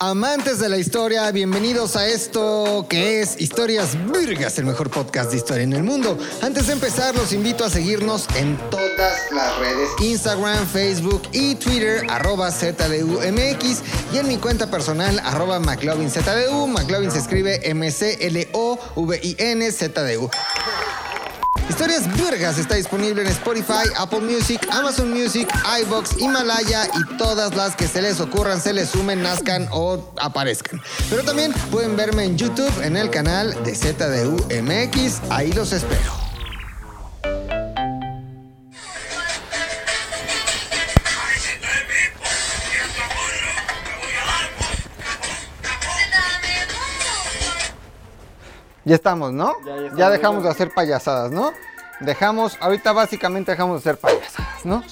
Amantes de la historia, bienvenidos a esto que es Historias Virgas, el mejor podcast de historia en el mundo. Antes de empezar, los invito a seguirnos en todas las redes, Instagram, Facebook y Twitter, arroba ZDUMX y en mi cuenta personal, arroba McLovinZDU. McLovin se escribe M-C-L-O-V-I-N-Z-D-U. Historias Virgas está disponible en Spotify, Apple Music, Amazon Music, iBox, Himalaya y todas las que se les ocurran, se les sumen, nazcan o aparezcan. Pero también pueden verme en YouTube en el canal de ZDUMX. Ahí los espero. Ya estamos, ¿no? Ya, ya estamos, Ya dejamos de hacer payasadas, ¿no? Dejamos, ahorita básicamente dejamos de hacer payasadas, ¿no?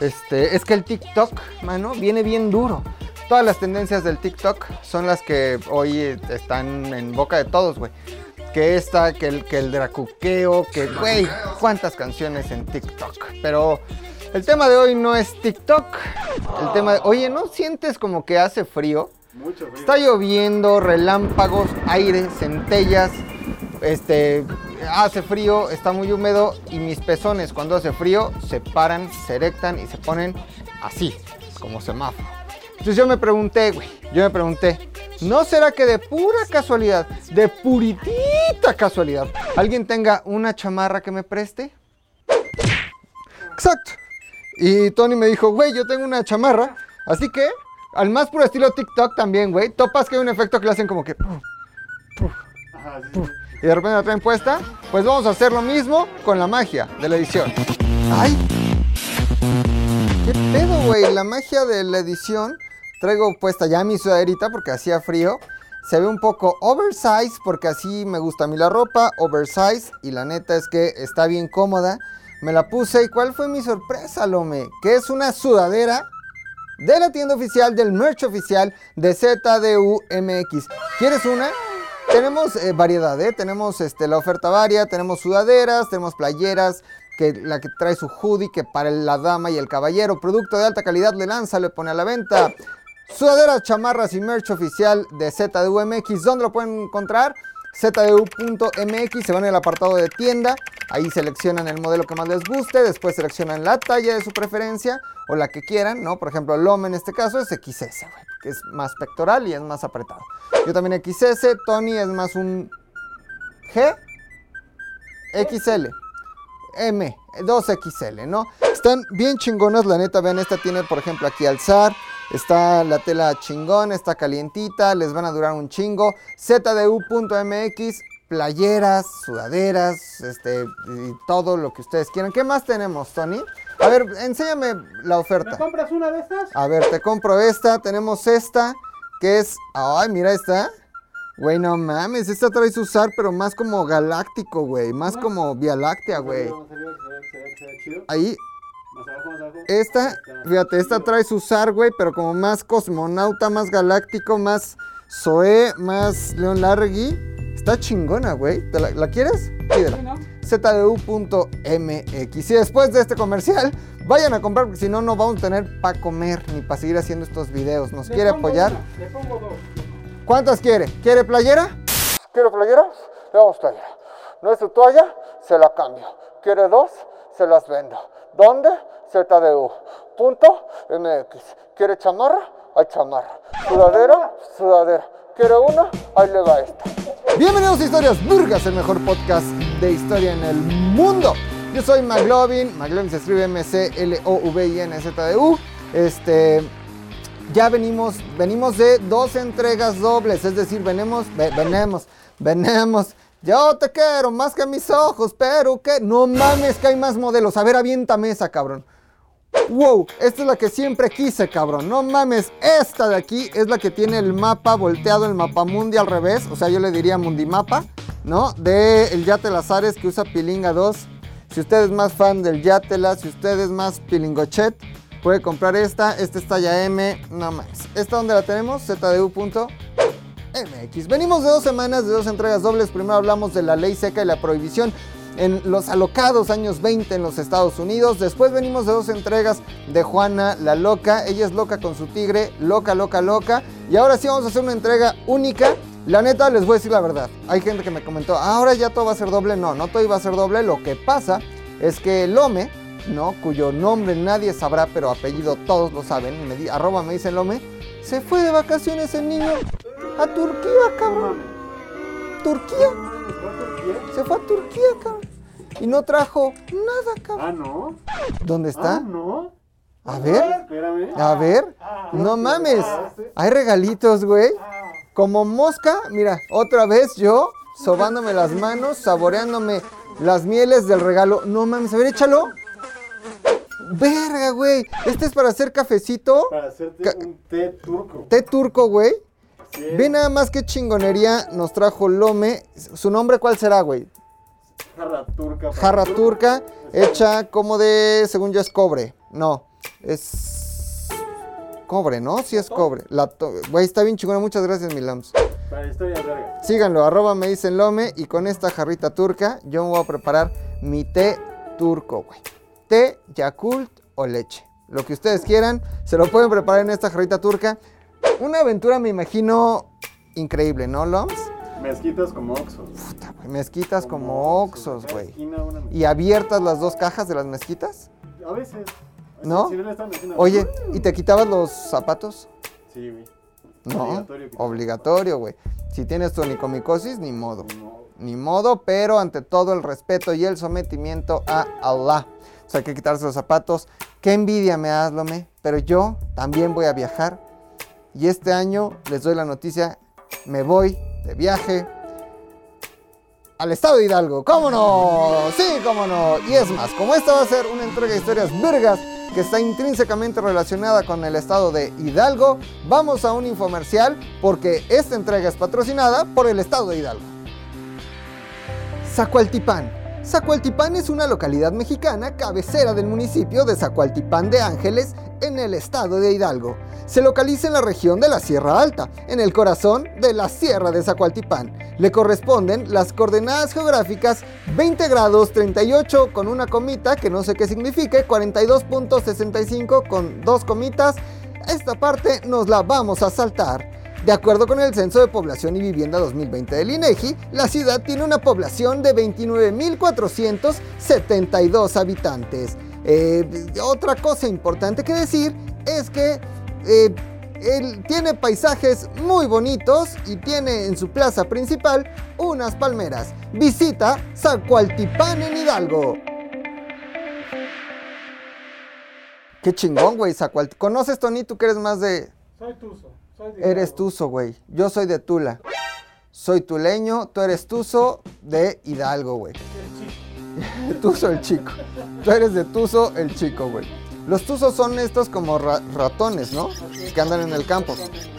Este, es que el TikTok, mano, viene bien duro. Todas las tendencias del TikTok son las que hoy están en boca de todos, güey. Que esta, que el, que el dracuqueo, que, güey, cuántas canciones en TikTok. Pero el tema de hoy no es TikTok. El tema de, oye, ¿no sientes como que hace frío? Mucho frío. Está lloviendo, relámpagos, aire, centellas, este, hace frío, está muy húmedo y mis pezones cuando hace frío se paran, se erectan y se ponen así, como semáforo. Entonces yo me pregunté, güey, yo me pregunté, ¿no será que de pura casualidad, de puritita casualidad, alguien tenga una chamarra que me preste? Exacto. Y Tony me dijo, güey, yo tengo una chamarra. Así que, al más puro estilo TikTok también, güey. Topas que hay un efecto que le hacen como que... puf, puf, puf, y de repente la traen puesta. Pues vamos a hacer lo mismo con la magia de la edición. ¡Ay! ¿Qué pedo, güey? La magia de la edición. Traigo puesta ya mi sudaderita porque hacía frío. Se ve un poco oversize porque así me gusta a mí la ropa. Oversize. Y la neta es que está bien cómoda. Me la puse y ¿cuál fue mi sorpresa, Lome? Que es una sudadera de la tienda oficial, del merch oficial de ZDUMX. ¿Quieres una? Tenemos eh, variedad, ¿eh? Tenemos este, la oferta varia, tenemos sudaderas, tenemos playeras, que la que trae su hoodie, que para la dama y el caballero, producto de alta calidad, le lanza, le pone a la venta. Sudaderas, chamarras y merch oficial de ZDUMX. ¿Dónde lo pueden encontrar? ZDU.mx, se van al apartado de tienda, ahí seleccionan el modelo que más les guste, después seleccionan la talla de su preferencia o la que quieran, ¿no? Por ejemplo, el en este caso es XS, que es más pectoral y es más apretado. Yo también XS, Tony es más un G, XL. M, 2XL, ¿no? Están bien chingonas, la neta, vean, esta tiene, por ejemplo, aquí alzar, está la tela chingón, está calientita, les van a durar un chingo. ZDU.mx, playeras, sudaderas, este, y todo lo que ustedes quieran. ¿Qué más tenemos, Tony? A ver, enséñame la ¿Me oferta. compras una de estas? A ver, te compro esta, tenemos esta, que es, ay, mira esta. Güey, no mames, esta trae su usar, pero más como galáctico, güey, más como Vía Láctea, güey. Vamos a ver, se ve, se ve, se ve chido. Ahí, Más abajo, más abajo. esta, fíjate, esta trae su zar, güey, pero como más cosmonauta, más galáctico, más Zoé, más León Largui. Está chingona, güey. ¿Te la, la quieres? Pídela. ¿no? ZDU.mx. Y después de este comercial, vayan a comprar, porque si no, no vamos a tener para comer ni para seguir haciendo estos videos. ¿Nos Le quiere pongo apoyar? una, Le pongo dos. ¿Cuántas quiere? ¿Quiere playera? ¿Quiere playera? Le damos playera. ¿No es su toalla? Se la cambio. ¿Quiere dos? Se las vendo. ¿Dónde? ZDU. Punto MX. ¿Quiere chamarra? Hay chamarra. ¿Sudadera? Sudadera. ¿Quiere una? Ahí le va esta. Bienvenidos a Historias Burgas, el mejor podcast de historia en el mundo. Yo soy Maglovin. Maglovin se escribe M-C-L-O-V-I-N-Z-D-U. Este ya venimos, venimos de dos entregas dobles, es decir, venimos, ve- venemos, venemos. Yo te quiero más que mis ojos, pero que no mames que hay más modelos. A ver, aviéntame esa, cabrón. Wow, esta es la que siempre quise, cabrón. No mames, esta de aquí es la que tiene el mapa volteado, el mapa mundi al revés. O sea, yo le diría mundimapa, ¿no? De el Yate Lazares que usa Pilinga 2. Si usted es más fan del Yatela, si usted es más Pilingochet, puede comprar esta. Esta es talla M, no más. ¿Esta dónde la tenemos? ZDU.mx. Venimos de dos semanas, de dos entregas dobles. Primero hablamos de la ley seca y la prohibición en los alocados años 20 en los Estados Unidos. Después venimos de dos entregas de Juana la Loca. Ella es loca con su tigre, loca, loca, loca. Y ahora sí vamos a hacer una entrega única. La neta, les voy a decir la verdad. Hay gente que me comentó, ahora ya todo va a ser doble. No, no todo iba a ser doble. Lo que pasa es que Lome, ¿no? Cuyo nombre nadie sabrá, pero apellido todos lo saben. Arroba me dice Lome. Se fue de vacaciones el niño a Turquía, cabrón. Turquía. ¿Fue a Turquía? Se fue a Turquía, cabrón. Y no trajo nada, cabrón. Ah, no. ¿Dónde está? Ah, no. A ver, Espérame. a ver. No mames. Hay regalitos, güey. Como mosca, mira, otra vez yo sobándome las manos, saboreándome las mieles del regalo. No mames, a ver, échalo. Verga, güey. Este es para hacer cafecito. Para hacerte Ca- un té turco. Té turco, güey. Es. Ve nada más qué chingonería nos trajo Lome. ¿Su nombre cuál será, güey? Jarra turca. Jarra turca, hecha como de, según yo es cobre. No, es cobre, ¿no? Sí es cobre. La to- Güey, está bien chingona. Muchas gracias, mi Lams. Para historias largas. Síganlo, arroba me dicen Lome. Y con esta jarrita turca, yo me voy a preparar mi té turco, güey. Té, Yakult o leche. Lo que ustedes quieran, se lo pueden preparar en esta jarrita turca. Una aventura, me imagino, increíble, ¿no, Loms? Mezquitas como oxos. Puta, güey, Mezquitas como oxos, güey. ¿Y abiertas las dos cajas de las mezquitas? A veces. ¿No? Si Oye, ¿y te quitabas los zapatos? Sí, güey. No, Obligatorio güey. Si tienes tu onicomicosis, ni modo. Ni modo. Ni modo, pero ante todo el respeto y el sometimiento a Allah. O sea, hay que quitarse los zapatos. Qué envidia me das, Lome. Pero yo también voy a viajar. Y este año les doy la noticia, me voy de viaje al estado de Hidalgo. ¿Cómo no? Sí, cómo no. Y es más, como esta va a ser una entrega de historias vergas que está intrínsecamente relacionada con el estado de Hidalgo, vamos a un infomercial porque esta entrega es patrocinada por el estado de Hidalgo. Zacualtipán. Zacualtipán es una localidad mexicana cabecera del municipio de Zacualtipán de Ángeles en el estado de Hidalgo. Se localiza en la región de la Sierra Alta, en el corazón de la Sierra de Zacualtipán. Le corresponden las coordenadas geográficas 20 grados 38 con una comita que no sé qué signifique, 42.65 con dos comitas. Esta parte nos la vamos a saltar. De acuerdo con el Censo de Población y Vivienda 2020 del INEGI, la ciudad tiene una población de 29.472 habitantes. Eh, otra cosa importante que decir es que eh, tiene paisajes muy bonitos y tiene en su plaza principal unas palmeras. Visita Zacualtipán en Hidalgo. Qué chingón, güey, Zacualtipán. ¿Conoces, Tony? Tú que eres más de... Soy Tuzo. Eres. Tuzo, güey. Yo soy de Tula. Soy tuleño, tú eres Tuzo de Hidalgo, güey. Tuzo el chico. Tú eres de Tuzo el chico, güey. Los Tuzos son estos como ra- ratones, ¿no? Que andan en el campo.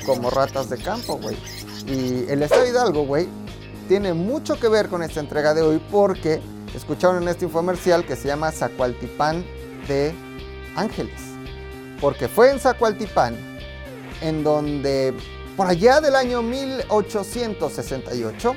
Como ratas de campo, güey. Y el estado de Hidalgo, güey, tiene mucho que ver con esta entrega de hoy porque escucharon en este infomercial que se llama Zacualtipán de Ángeles. Porque fue en Zacualtipán en donde por allá del año 1868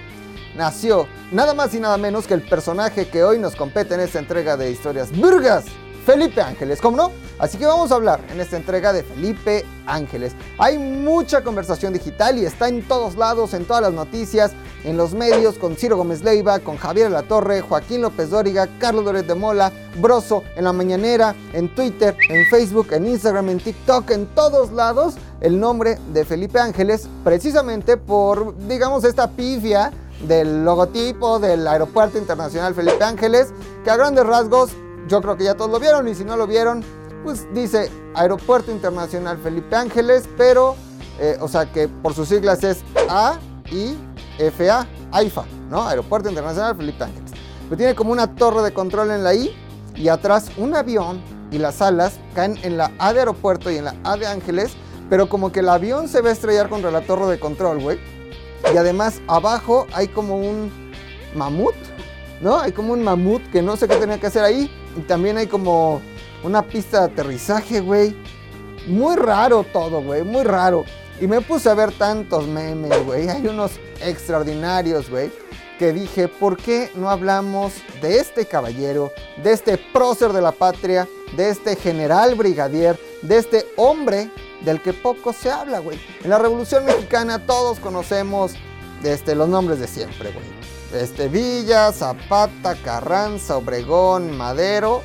nació nada más y nada menos que el personaje que hoy nos compete en esta entrega de historias burgas, Felipe Ángeles, ¿cómo no? Así que vamos a hablar en esta entrega de Felipe Ángeles. Hay mucha conversación digital y está en todos lados, en todas las noticias, en los medios, con Ciro Gómez Leiva, con Javier La Torre, Joaquín López Dóriga, Carlos Loret de Mola, Broso, en la mañanera, en Twitter, en Facebook, en Instagram, en TikTok, en todos lados, el nombre de Felipe Ángeles, precisamente por, digamos, esta pifia del logotipo del Aeropuerto Internacional Felipe Ángeles, que a grandes rasgos yo creo que ya todos lo vieron y si no lo vieron, pues dice Aeropuerto Internacional Felipe Ángeles, pero, eh, o sea que por sus siglas es AIFA, AIFA, ¿no? Aeropuerto Internacional Felipe Ángeles. Pero tiene como una torre de control en la I y atrás un avión y las alas caen en la A de aeropuerto y en la A de Ángeles, pero como que el avión se va a estrellar contra la torre de control, güey. Y además abajo hay como un mamut, ¿no? Hay como un mamut que no sé qué tenía que hacer ahí. Y también hay como una pista de aterrizaje, güey. Muy raro todo, güey, muy raro. Y me puse a ver tantos memes, güey. Hay unos extraordinarios, güey. que dije, ¿por qué no hablamos de este caballero, de este prócer de la patria, de este general brigadier, de este hombre del que poco se habla, güey? En la Revolución Mexicana todos conocemos este, los nombres de siempre, güey. Este, Villa, Zapata, Carranza, Obregón, Madero,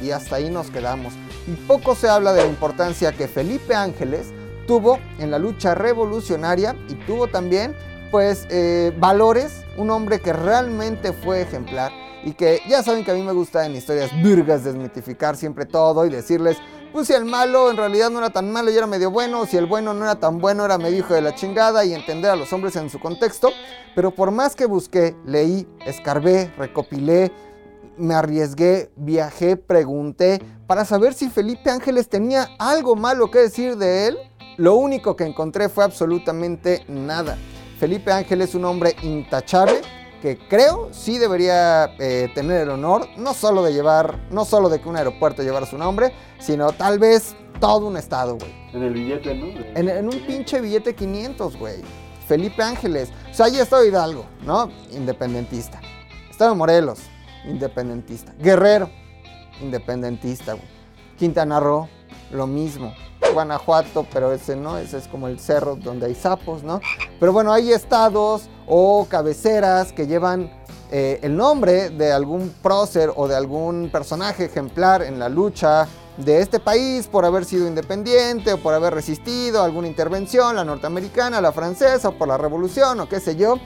y hasta ahí nos quedamos. Y poco se habla de la importancia que Felipe Ángeles tuvo en la lucha revolucionaria y tuvo también pues eh, valores, un hombre que realmente fue ejemplar y que ya saben que a mí me gusta en historias burgas desmitificar siempre todo y decirles, pues si el malo en realidad no era tan malo y era medio bueno, si el bueno no era tan bueno era medio hijo de la chingada y entender a los hombres en su contexto, pero por más que busqué, leí, escarbé, recopilé, me arriesgué, viajé, pregunté para saber si Felipe Ángeles tenía algo malo que decir de él, lo único que encontré fue absolutamente nada. Felipe Ángel es un hombre intachable que creo sí debería eh, tener el honor no solo de llevar, no solo de que un aeropuerto llevara su nombre, sino tal vez todo un estado, güey. En el billete, ¿no? En, en, un pinche billete 500, güey. Felipe Ángeles. O sea, ahí está Hidalgo, ¿no? Independentista. Estado Morelos, independentista. Guerrero, independentista, güey. Quintana Roo, lo mismo. Guanajuato, pero ese no, ese es como el cerro donde hay sapos, ¿no? Pero bueno, hay estados o cabeceras que llevan eh, el nombre de algún prócer o de algún personaje ejemplar en la lucha de este país por haber sido independiente o por haber resistido alguna intervención, la norteamericana, la francesa o por la revolución o qué sé yo.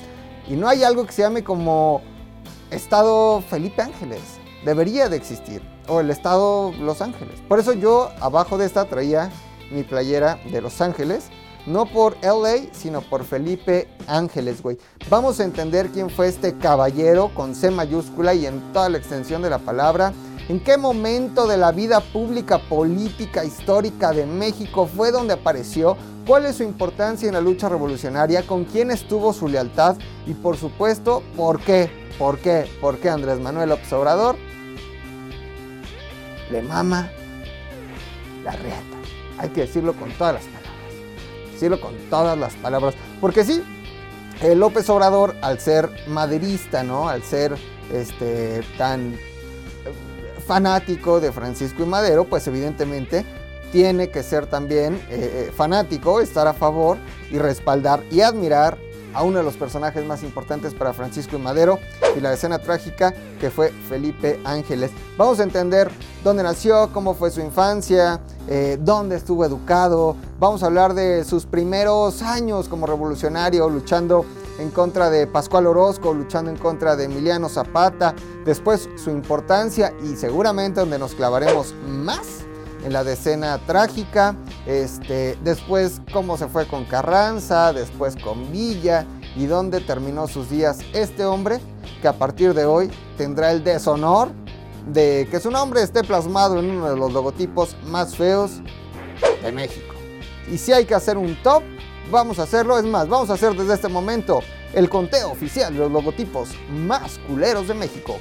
Y no hay algo que se llame como Estado Felipe Ángeles. Debería de existir. O el Estado Los Ángeles. Por eso yo abajo de esta traía mi playera de Los Ángeles. No por LA, sino por Felipe Ángeles, güey. Vamos a entender quién fue este caballero con C mayúscula y en toda la extensión de la palabra. ¿En qué momento de la vida pública, política, histórica de México fue donde apareció? ¿Cuál es su importancia en la lucha revolucionaria? ¿Con quién estuvo su lealtad? Y por supuesto, ¿por qué? ¿Por qué? ¿Por qué Andrés Manuel Obrador le mama la reata? Hay que decirlo con todas las. Decirlo con todas las palabras. Porque sí, el López Obrador, al ser maderista, ¿no? Al ser este, tan fanático de Francisco y Madero, pues evidentemente tiene que ser también eh, eh, fanático, estar a favor y respaldar y admirar a uno de los personajes más importantes para Francisco y Madero y la escena trágica que fue Felipe Ángeles. Vamos a entender dónde nació, cómo fue su infancia, eh, dónde estuvo educado. Vamos a hablar de sus primeros años como revolucionario, luchando en contra de Pascual Orozco, luchando en contra de Emiliano Zapata. Después su importancia y seguramente donde nos clavaremos más en la decena trágica, este, después cómo se fue con Carranza, después con Villa y dónde terminó sus días este hombre que a partir de hoy tendrá el deshonor de que su nombre esté plasmado en uno de los logotipos más feos de México. Y si hay que hacer un top, vamos a hacerlo. Es más, vamos a hacer desde este momento el conteo oficial de los logotipos más culeros de México.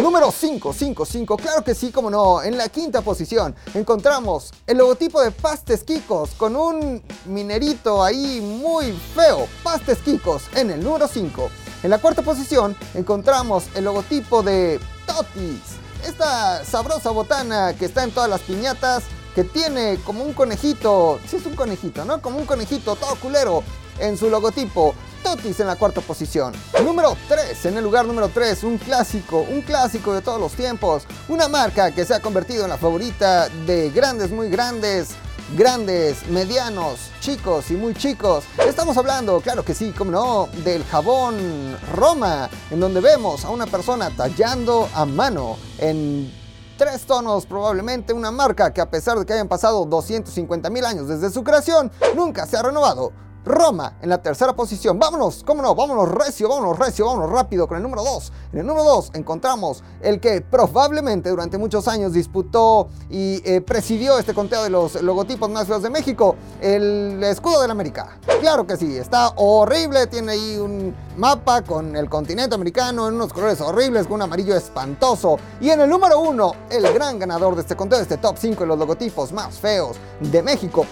Número 555, claro que sí, como no. En la quinta posición encontramos el logotipo de Pastes Kikos con un minerito ahí muy feo. Pastes Kikos en el número 5. En la cuarta posición encontramos el logotipo de Totis. Esta sabrosa botana que está en todas las piñatas, que tiene como un conejito, sí es un conejito, ¿no? Como un conejito todo culero en su logotipo. Totis en la cuarta posición. Número 3, en el lugar número 3, un clásico, un clásico de todos los tiempos. Una marca que se ha convertido en la favorita de grandes, muy grandes, grandes, medianos, chicos y muy chicos. Estamos hablando, claro que sí, como no, del jabón Roma, en donde vemos a una persona tallando a mano en tres tonos probablemente una marca que a pesar de que hayan pasado 250 mil años desde su creación, nunca se ha renovado. Roma en la tercera posición. Vámonos, cómo no, vámonos recio, vámonos recio, vámonos rápido con el número 2. En el número 2 encontramos el que probablemente durante muchos años disputó y eh, presidió este conteo de los logotipos más feos de México, el escudo de América. Claro que sí, está horrible, tiene ahí un mapa con el continente americano en unos colores horribles, con un amarillo espantoso. Y en el número 1, el gran ganador de este conteo, de este top 5 de los logotipos más feos de México,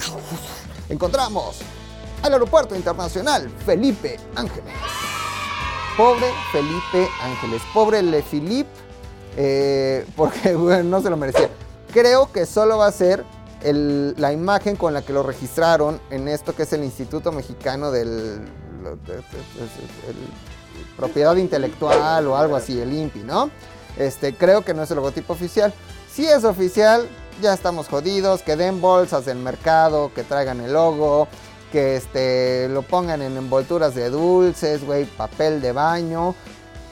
encontramos al Aeropuerto Internacional Felipe Ángeles. Pobre Felipe Ángeles, pobre Le Philippe, eh, porque no se lo merecía. Creo que solo va a ser la imagen con la que lo registraron en esto que es el Instituto Mexicano del de- Propiedad Intelectual o algo así, el INPI, ¿no? Este, creo que no es el logotipo oficial. Si es oficial, ya estamos jodidos, que den bolsas del mercado, que traigan el logo, que este, lo pongan en envolturas de dulces, güey, papel de baño,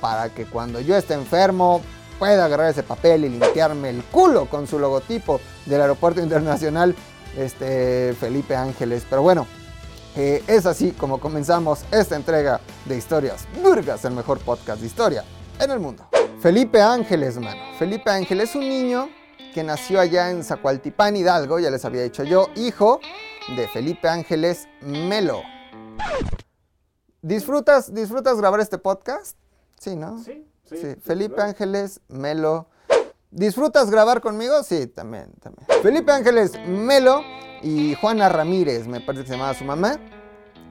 para que cuando yo esté enfermo pueda agarrar ese papel y limpiarme el culo con su logotipo del Aeropuerto Internacional este, Felipe Ángeles. Pero bueno, eh, es así como comenzamos esta entrega de Historias Burgas, el mejor podcast de historia en el mundo. Felipe Ángeles, mano. Felipe Ángeles es un niño que nació allá en Zacualtipán, Hidalgo, ya les había dicho yo, hijo de Felipe Ángeles Melo. ¿Disfrutas, ¿Disfrutas grabar este podcast? Sí, ¿no? Sí, sí. Felipe claro. Ángeles Melo. ¿Disfrutas grabar conmigo? Sí, también, también. Felipe Ángeles Melo y Juana Ramírez, me parece que se llamaba su mamá.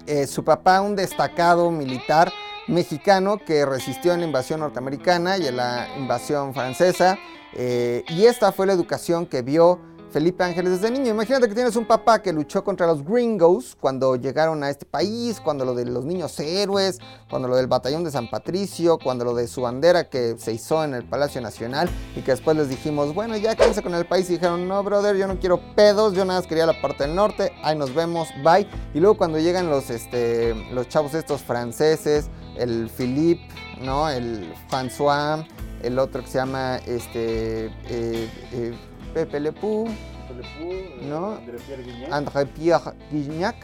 Eh, su papá, un destacado militar mexicano que resistió en la invasión norteamericana y en la invasión francesa. eh, y esta fue la educación que vio Felipe Ángeles desde niño. Imagínate que tienes un papá que luchó contra los gringos cuando llegaron a este país, cuando lo de los niños héroes, cuando lo del batallón de San Patricio, cuando lo de su bandera que se izó en el Palacio Nacional y que después les dijimos, bueno, ya quédense con el país y dijeron, no, brother, yo no quiero pedos, yo nada más quería la parte del norte, ahí nos vemos, bye. Y luego cuando llegan los, este, los chavos estos franceses, el Philippe, ¿no? El François, el otro que se llama, este, eh, eh, Pepe Le Pew, Pelepú, ¿No? André Pierre Guignac. André Pierre Guignac,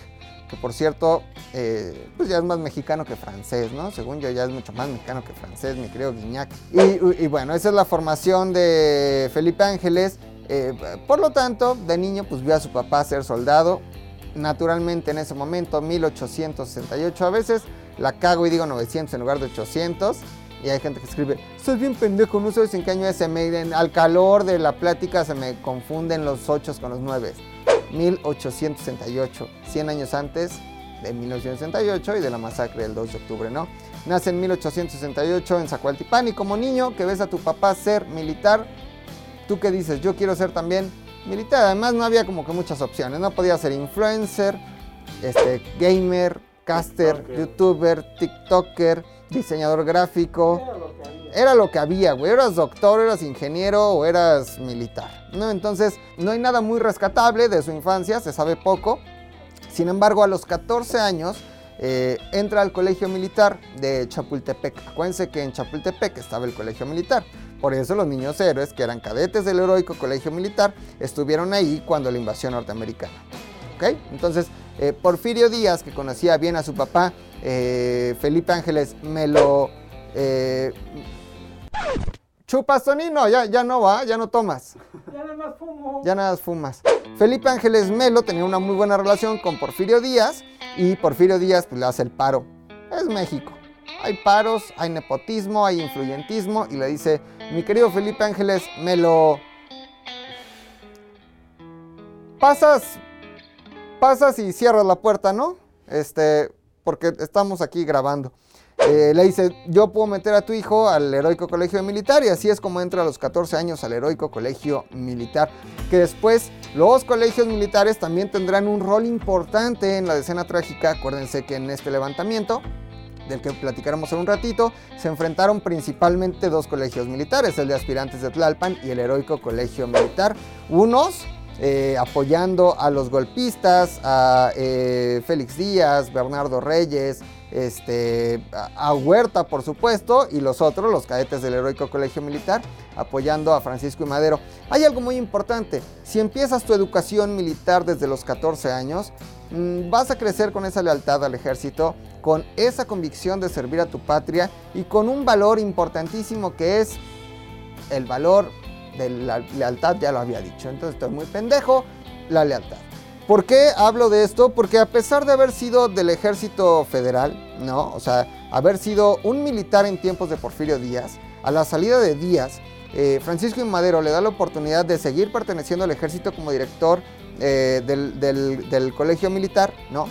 que por cierto, eh, pues ya es más mexicano que francés, ¿no? Según yo ya es mucho más mexicano que francés, mi querido Guignac. Y, y bueno, esa es la formación de Felipe Ángeles. Eh, por lo tanto, de niño pues vio a su papá ser soldado. Naturalmente en ese momento, 1868 a veces, la cago y digo 900 en lugar de 800. Y hay gente que escribe, soy bien pendejo, no sabes en qué año es, se me, al calor de la plática se me confunden los 8 con los 9. 1868, 100 años antes de 1968 y de la masacre del 2 de octubre, ¿no? Nace en 1868 en Zacualtipán y como niño que ves a tu papá ser militar, ¿tú qué dices? Yo quiero ser también militar. Además no había como que muchas opciones, no podía ser influencer, este, gamer, caster, TikToker. youtuber, tiktoker, diseñador gráfico. Era lo que había. Güey. Eras doctor, eras ingeniero o eras militar, ¿no? Entonces, no hay nada muy rescatable de su infancia, se sabe poco. Sin embargo, a los 14 años eh, entra al colegio militar de Chapultepec. Acuérdense que en Chapultepec estaba el colegio militar. Por eso los niños héroes, que eran cadetes del heroico colegio militar, estuvieron ahí cuando la invasión norteamericana. ¿Ok? Entonces, eh, Porfirio Díaz, que conocía bien a su papá, eh, Felipe Ángeles, me lo... eh, Chupas, ya, ya no va, ya no tomas. Ya nada más fumo. Ya nada más fumas. Felipe Ángeles Melo tenía una muy buena relación con Porfirio Díaz y Porfirio Díaz pues, le hace el paro. Es México. Hay paros, hay nepotismo, hay influyentismo y le dice, mi querido Felipe Ángeles Melo, pasas, pasas y cierras la puerta, ¿no? Este, porque estamos aquí grabando. Eh, le dice, yo puedo meter a tu hijo al heroico colegio militar y así es como entra a los 14 años al heroico colegio militar, que después los colegios militares también tendrán un rol importante en la escena trágica, acuérdense que en este levantamiento del que platicaremos en un ratito, se enfrentaron principalmente dos colegios militares, el de aspirantes de Tlalpan y el heroico colegio militar. Unos eh, apoyando a los golpistas, a eh, Félix Díaz, Bernardo Reyes, este, a, Huerta por supuesto, y los otros, los cadetes del heroico colegio militar, apoyando a Francisco y Madero. Hay algo muy importante, si empiezas tu educación militar desde los 14 años, mm, vas a crecer con esa lealtad al ejército, con esa convicción de servir a tu patria y con un valor importantísimo que es el valor de la lealtad, ya lo había dicho. Entonces estoy muy pendejo, la lealtad. ¿Por qué hablo de esto? Porque a pesar de haber sido del ejército federal, ¿no? O sea, haber sido un militar en tiempos de Porfirio Díaz, a la salida de Díaz, eh, Francisco y Madero le da la oportunidad de seguir perteneciendo al ejército como director eh, del, del- del colegio militar, ¿no?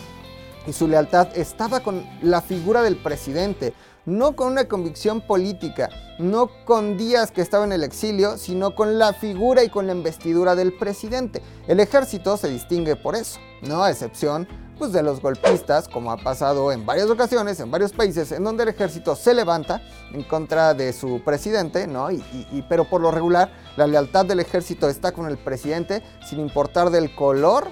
y su lealtad estaba con la figura del presidente, no con una convicción política, no con Díaz que estaba en el exilio, sino con la figura y con la investidura del presidente. El ejército se distingue por eso, no a excepción pues, de los golpistas, como ha pasado en varias ocasiones en varios países, en donde el ejército se levanta en contra de su presidente, ¿no? Y, pero por lo regular, la lealtad del ejército está con el presidente, sin importar del color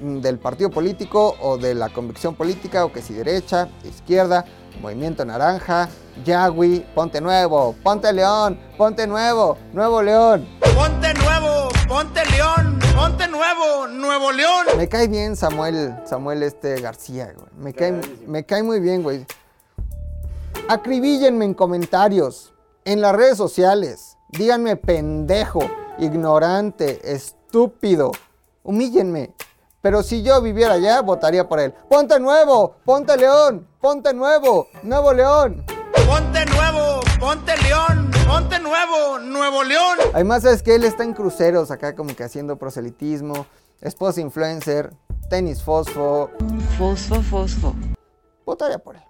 mm, del partido político o de la convicción política, o que si derecha, izquierda, Movimiento Naranja, Yagui, Ponte Nuevo, Ponte León, Ponte Nuevo, Nuevo León. Ponte Nuevo, Ponte León, Ponte Nuevo, Nuevo León. Me cae bien Samuel, Samuel este García, güey. Me cae, me cae muy bien, güey. Acribíllenme en comentarios, en las redes sociales. Díganme pendejo, ignorante, estúpido. Humíllenme. Pero si yo viviera allá, votaría por él. Ponte nuevo, ponte león, ponte nuevo, nuevo león. Ponte nuevo, ponte león, ponte nuevo, nuevo león. Además, es que él está en cruceros acá como que haciendo proselitismo, esposa influencer, tenis fosfo. Fosfo, fosfo. Votaría por él.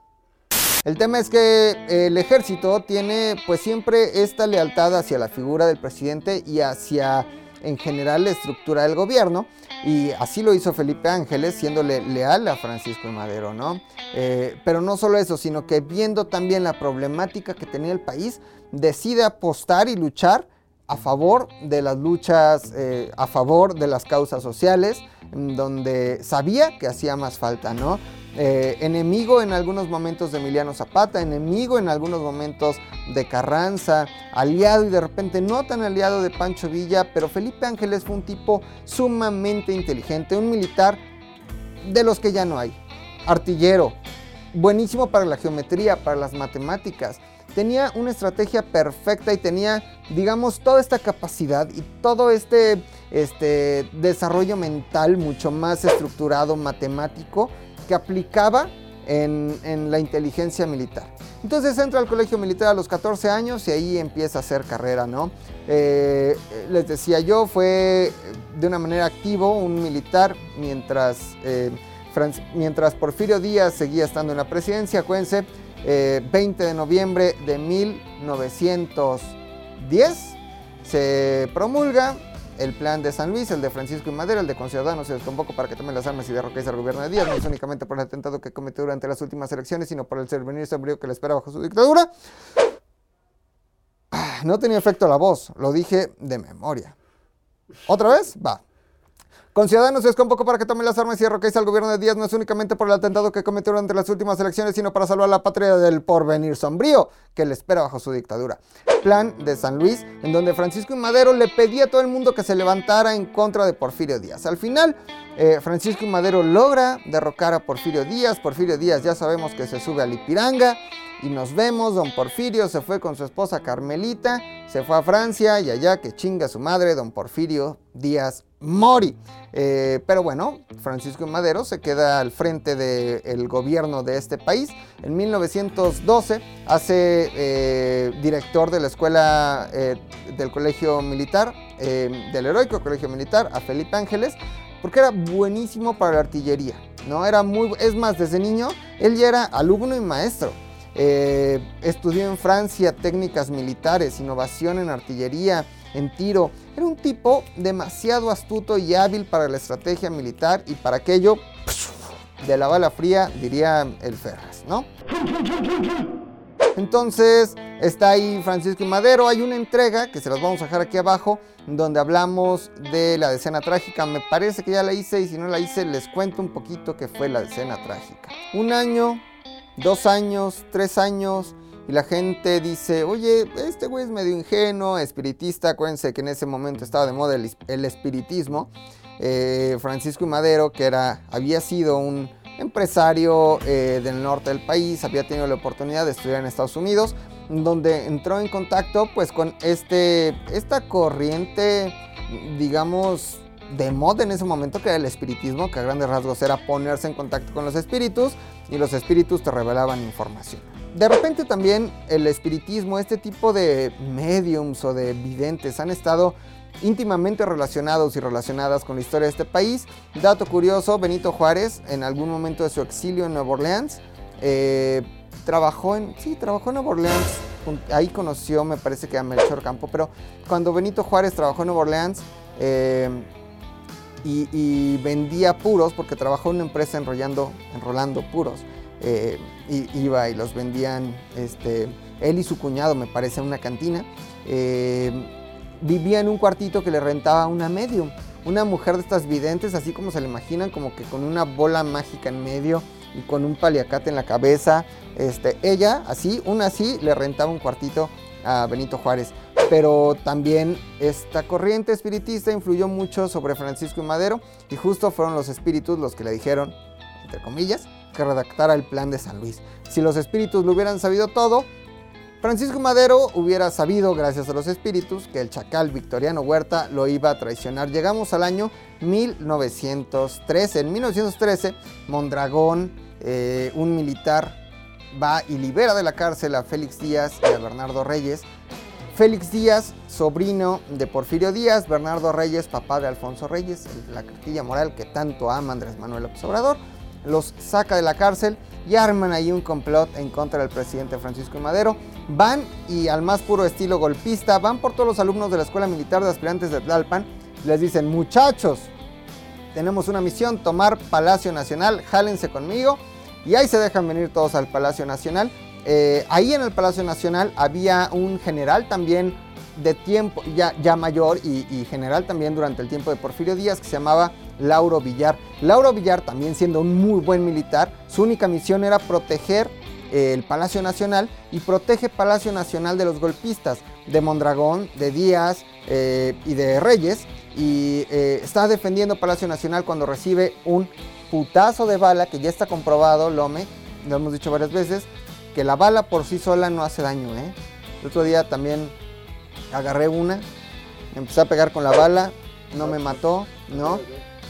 El tema es que el ejército tiene pues siempre esta lealtad hacia la figura del presidente y hacia en general la estructura del gobierno y así lo hizo Felipe Ángeles siéndole leal a Francisco Madero, ¿no? Eh, pero no solo eso, sino que viendo también la problemática que tenía el país, decide apostar y luchar a favor de las luchas, eh, a favor de las causas sociales, donde sabía que hacía más falta, ¿no? Eh, enemigo en algunos momentos de Emiliano Zapata, enemigo en algunos momentos de Carranza, aliado y de repente no tan aliado de Pancho Villa, pero Felipe Ángeles fue un tipo sumamente inteligente, un militar de los que ya no hay, artillero, buenísimo para la geometría, para las matemáticas, tenía una estrategia perfecta y tenía, digamos, toda esta capacidad y todo este, este desarrollo mental mucho más estructurado, matemático, que aplicaba en, la inteligencia militar. Entonces entra al colegio militar a los 14 años y ahí empieza a hacer carrera, ¿no? Eh, les decía yo, fue de una manera activo un militar mientras, eh, mientras Porfirio Díaz seguía estando en la presidencia, acuérdense, 20 eh, de noviembre de 1910 se promulga el plan de San Luis, el de Francisco y Madera, el de Conciudadanos, se les convoco para que tomen las armas y derroquéis al gobierno de Díaz, no es únicamente por el atentado que cometió durante las últimas elecciones, sino por el servenir sombrío que le espera bajo su dictadura. Ah, no tenía efecto la voz, lo dije de memoria. ¿Otra vez? Va. Con Ciudadanos es poco para que tomen las armas y derroquéis al gobierno de Díaz no es únicamente por el atentado que cometió durante las últimas elecciones, sino para salvar la patria del porvenir sombrío que le espera bajo su dictadura. Plan de San Luis, en donde Francisco y Madero le pedía a todo el mundo que se levantara en contra de Porfirio Díaz. Al final, eh, Francisco y Madero logra derrocar a Porfirio Díaz. Porfirio Díaz ya sabemos que se sube a Lipiranga y nos vemos. Don Porfirio se fue con su esposa Carmelita, se fue a Francia y allá que chinga su madre, don Porfirio Díaz Mori. Eh, pero bueno, Francisco Madero se queda al frente del gobierno de este país. En 1912 hace eh, director de la escuela eh, del colegio militar, del heroico colegio militar, a Felipe Ángeles, porque era buenísimo para la artillería. ¿no? Era muy, es más, desde niño él ya era alumno y maestro. estudió en Francia técnicas militares, innovación en artillería, en tiro. Era un tipo demasiado astuto y hábil para la estrategia militar y para aquello de la bala fría, diría el Ferraz, ¿no? Entonces está ahí Francisco y Madero. Hay una entrega que se las vamos a dejar aquí abajo, donde hablamos de la decena trágica. Me parece que ya la hice y si no la hice, les cuento un poquito que fue la decena trágica. Un año, dos años, tres años y la gente dice, oye, este güey es medio ingenuo, espiritista, acuérdense que en ese momento estaba de moda el, espiritismo. Eh, Francisco y Madero, que era, había sido un empresario eh, del norte del país, había tenido la oportunidad de estudiar en Estados Unidos, donde entró en contacto pues con este, esta corriente, digamos, de moda en ese momento, que era el espiritismo, que a grandes rasgos era ponerse en contacto con los espíritus y los espíritus te revelaban información. De repente también el espiritismo, este tipo de mediums o de videntes han estado íntimamente relacionados y relacionadas con la historia de este país. Dato curioso, Benito Juárez, en algún momento de su exilio en Nueva Orleans, eh, trabajó en, sí, trabajó en Nueva Orleans, ahí conoció, me parece que a Melchor Campo, pero cuando Benito Juárez trabajó en Nueva Orleans, eh, y, y vendía puros porque trabajó en una empresa enrollando, enrolando puros. Eh, iba y los vendían este, él y su cuñado, me parece, en una cantina. Eh, vivía en un cuartito que le rentaba una medium, una mujer de estas videntes, así como se le imaginan, como que con una bola mágica en medio y con un paliacate en la cabeza. Este, ella, así, una así, le rentaba un cuartito a Benito Juárez pero también esta corriente espiritista influyó mucho sobre Francisco y Madero y justo fueron los espíritus los que le dijeron, comillas, que redactara el plan de San Luis. Si los espíritus lo hubieran sabido todo, Francisco Madero hubiera sabido, gracias a los espíritus, que el chacal Victoriano Huerta lo iba a traicionar. Llegamos al año 1913. En 1913, Mondragón, eh, un militar, va y libera de la cárcel a Félix Díaz y a Bernardo Reyes. Félix Díaz, sobrino de Porfirio Díaz, Bernardo Reyes, papá de Alfonso Reyes, la cartilla moral que tanto ama Andrés Manuel López Obrador, los saca de la cárcel y arman ahí un complot en contra del presidente Francisco. Madero. Van y al más puro estilo golpista, van por todos los alumnos de la Escuela Militar de Aspirantes de Tlalpan, les dicen, muchachos, tenemos una misión, tomar Palacio Nacional, jálense conmigo. Y ahí se dejan venir todos al Palacio Nacional. Eh, ahí en el Palacio Nacional había un general también de tiempo, ya, ya mayor y, general también durante el tiempo de Porfirio Díaz, que se llamaba Lauro Villar. Lauro Villar, también siendo un muy buen militar, su única misión era proteger eh, el Palacio Nacional y protege Palacio Nacional de los golpistas, de Mondragón, de Díaz eh, y de Reyes. Y eh, está defendiendo Palacio Nacional cuando recibe un putazo de bala que ya está comprobado, Lome, lo hemos dicho varias veces, que la bala por sí sola no hace daño. ¿eh? El otro día también agarré una, empecé a pegar con la bala, no me mató, ¿no?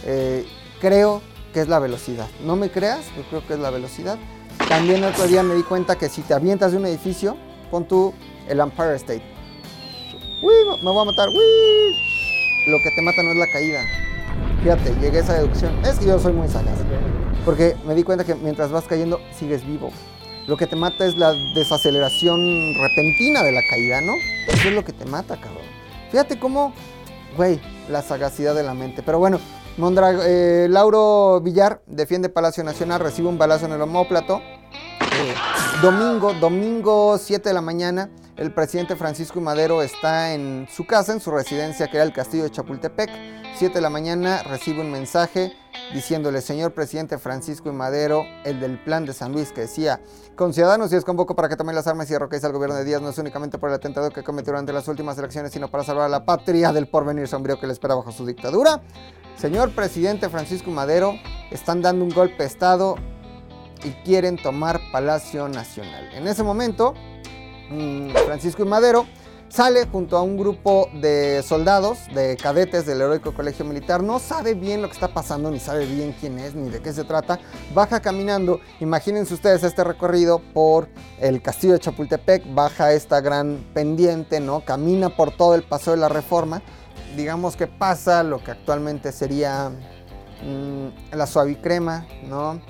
Eh, creo que es la velocidad. No me creas, yo creo que es la velocidad. También otro día me di cuenta que si te avientas de un edificio, pon tú el Empire State. Uy, me voy a matar. Uy. Lo que te mata no es la caída. Fíjate, llegué a esa deducción. Es que yo soy muy sagaz. Porque me di cuenta que mientras vas cayendo, sigues vivo. Lo que te mata es la desaceleración repentina de la caída, ¿no? Eso es lo que te mata, cabrón. Fíjate cómo, güey, la sagacidad de la mente. Pero bueno, Mondra- eh, Lauro Villar defiende Palacio Nacional, recibe un balazo en el homóplato. Eh, domingo, domingo 7 de la mañana, el presidente Francisco. Madero está en su casa, en su residencia, que era el castillo de Chapultepec. 7 de la mañana recibe un mensaje diciéndole, señor presidente Francisco I. Madero, el del plan de San Luis, que decía, con ciudadanos y os convoco para que tomen las armas y derroquéis al gobierno de Díaz, no es únicamente por el atentado que cometió durante las últimas elecciones, sino para salvar a la patria del porvenir sombrío que le espera bajo su dictadura. Señor presidente Francisco I. Madero, están dando un golpe de Estado y quieren tomar Palacio Nacional. En ese momento, mm, Francisco y Madero sale junto a un grupo de soldados, de cadetes del heroico colegio militar, no sabe bien lo que está pasando, ni sabe bien quién es, ni de qué se trata, baja caminando, imagínense ustedes este recorrido por el castillo de Chapultepec, baja esta gran pendiente, ¿no? Camina por todo el paso de la reforma, digamos que pasa lo que actualmente sería mm, la suavicrema, ¿no?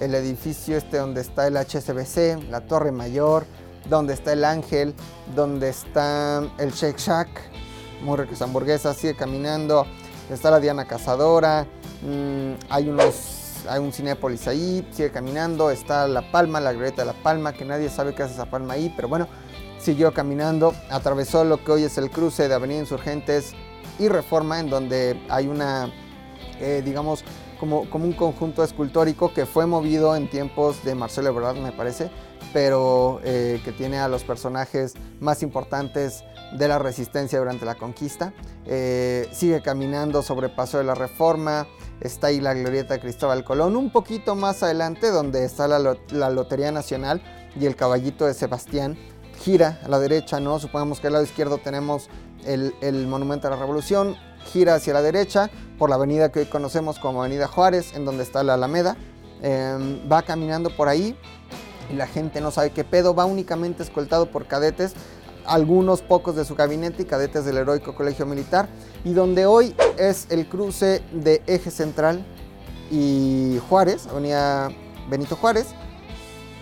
El edificio este donde está el HSBC, la Torre Mayor, donde está el Ángel, donde está el Shake Shack, muy ricas hamburguesas, sigue caminando, está la Diana Cazadora, mm, hay unos, hay un Cinépolis ahí, sigue caminando, está La Palma, la Glorieta de La Palma, que nadie sabe qué hace esa palma ahí, pero bueno, siguió caminando, atravesó lo que hoy es el cruce de Avenida Insurgentes y Reforma, en donde hay una, eh, digamos, como, como un conjunto escultórico que fue movido en tiempos de Marcelo Ebrard, me parece, pero eh, que tiene a los personajes más importantes de la resistencia durante la conquista. Eh, sigue caminando sobre Paso de la Reforma, está ahí la glorieta de Cristóbal Colón, un poquito más adelante donde está la, la Lotería Nacional y el caballito de Sebastián. Gira a la derecha, ¿no? Supongamos que al lado izquierdo tenemos el, el Monumento a la Revolución, gira hacia la derecha por la avenida que hoy conocemos como Avenida Juárez, en donde está la Alameda. Eh, va caminando por ahí y la gente no sabe qué pedo, va únicamente escoltado por cadetes. algunos pocos de su gabinete y cadetes del heroico colegio militar, y donde hoy es el cruce de Eje Central y Juárez, Avenida Benito Juárez.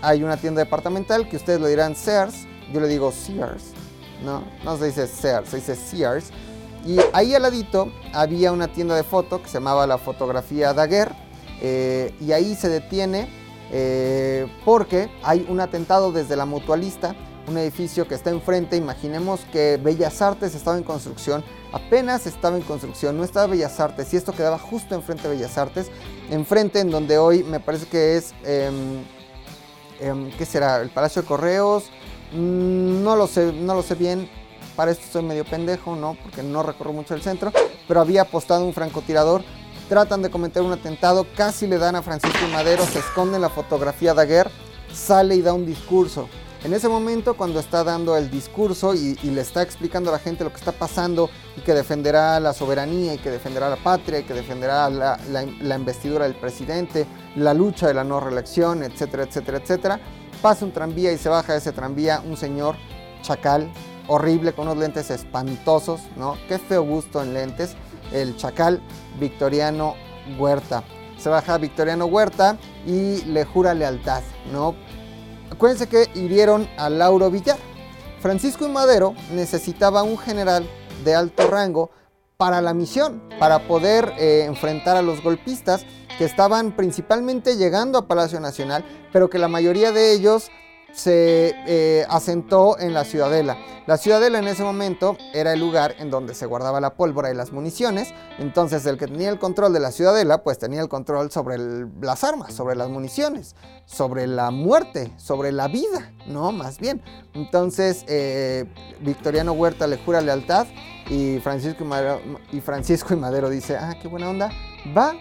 Hay una tienda departamental que ustedes le dirán Sears, yo le digo Sears, no, no se dice Sears, se dice Sears. Y ahí al ladito había una tienda de foto que se llamaba la fotografía Daguerre, eh, y ahí se detiene eh, porque hay un atentado desde la mutualista, un edificio que está enfrente, imaginemos que Bellas Artes estaba en construcción, apenas estaba en construcción, no estaba Bellas Artes y esto quedaba justo enfrente de Bellas Artes, enfrente en donde hoy me parece que es, em, em, ¿qué será? El Palacio de Correos, Mm, no lo sé, no lo sé bien, para esto soy medio pendejo, ¿no? Porque no recorro mucho el centro, pero había apostado un francotirador. Tratan de cometer un atentado, casi le dan a Francisco Madero, se esconde en la fotografía Daguerre, sale y da un discurso. En ese momento, cuando está dando el discurso y, y, le está explicando a la gente lo que está pasando y que defenderá la soberanía y que defenderá la patria y que defenderá la, la, la investidura del presidente, la lucha de la no reelección, etcétera, etcétera, etcétera, pasa un tranvía y se baja de ese tranvía un señor chacal, horrible, con unos lentes espantosos, ¿no? Qué feo gusto en lentes. El chacal Victoriano Huerta. Se baja Victoriano Huerta y le jura lealtad, ¿no? Acuérdense que hirieron a Lauro Villar. Francisco y Madero necesitaba un general de alto rango para la misión, para poder eh, enfrentar a los golpistas que estaban principalmente llegando a Palacio Nacional, pero que la mayoría de ellos se eh, asentó en la Ciudadela. La Ciudadela en ese momento era el lugar en donde se guardaba la pólvora y las municiones, entonces el que tenía el control de la Ciudadela pues tenía el control sobre las armas, sobre las municiones, sobre la muerte, sobre la vida, ¿no? Más bien. Entonces eh, Victoriano Huerta le jura lealtad y Francisco y, y Francisco y Madero dice, ah, qué buena onda, va,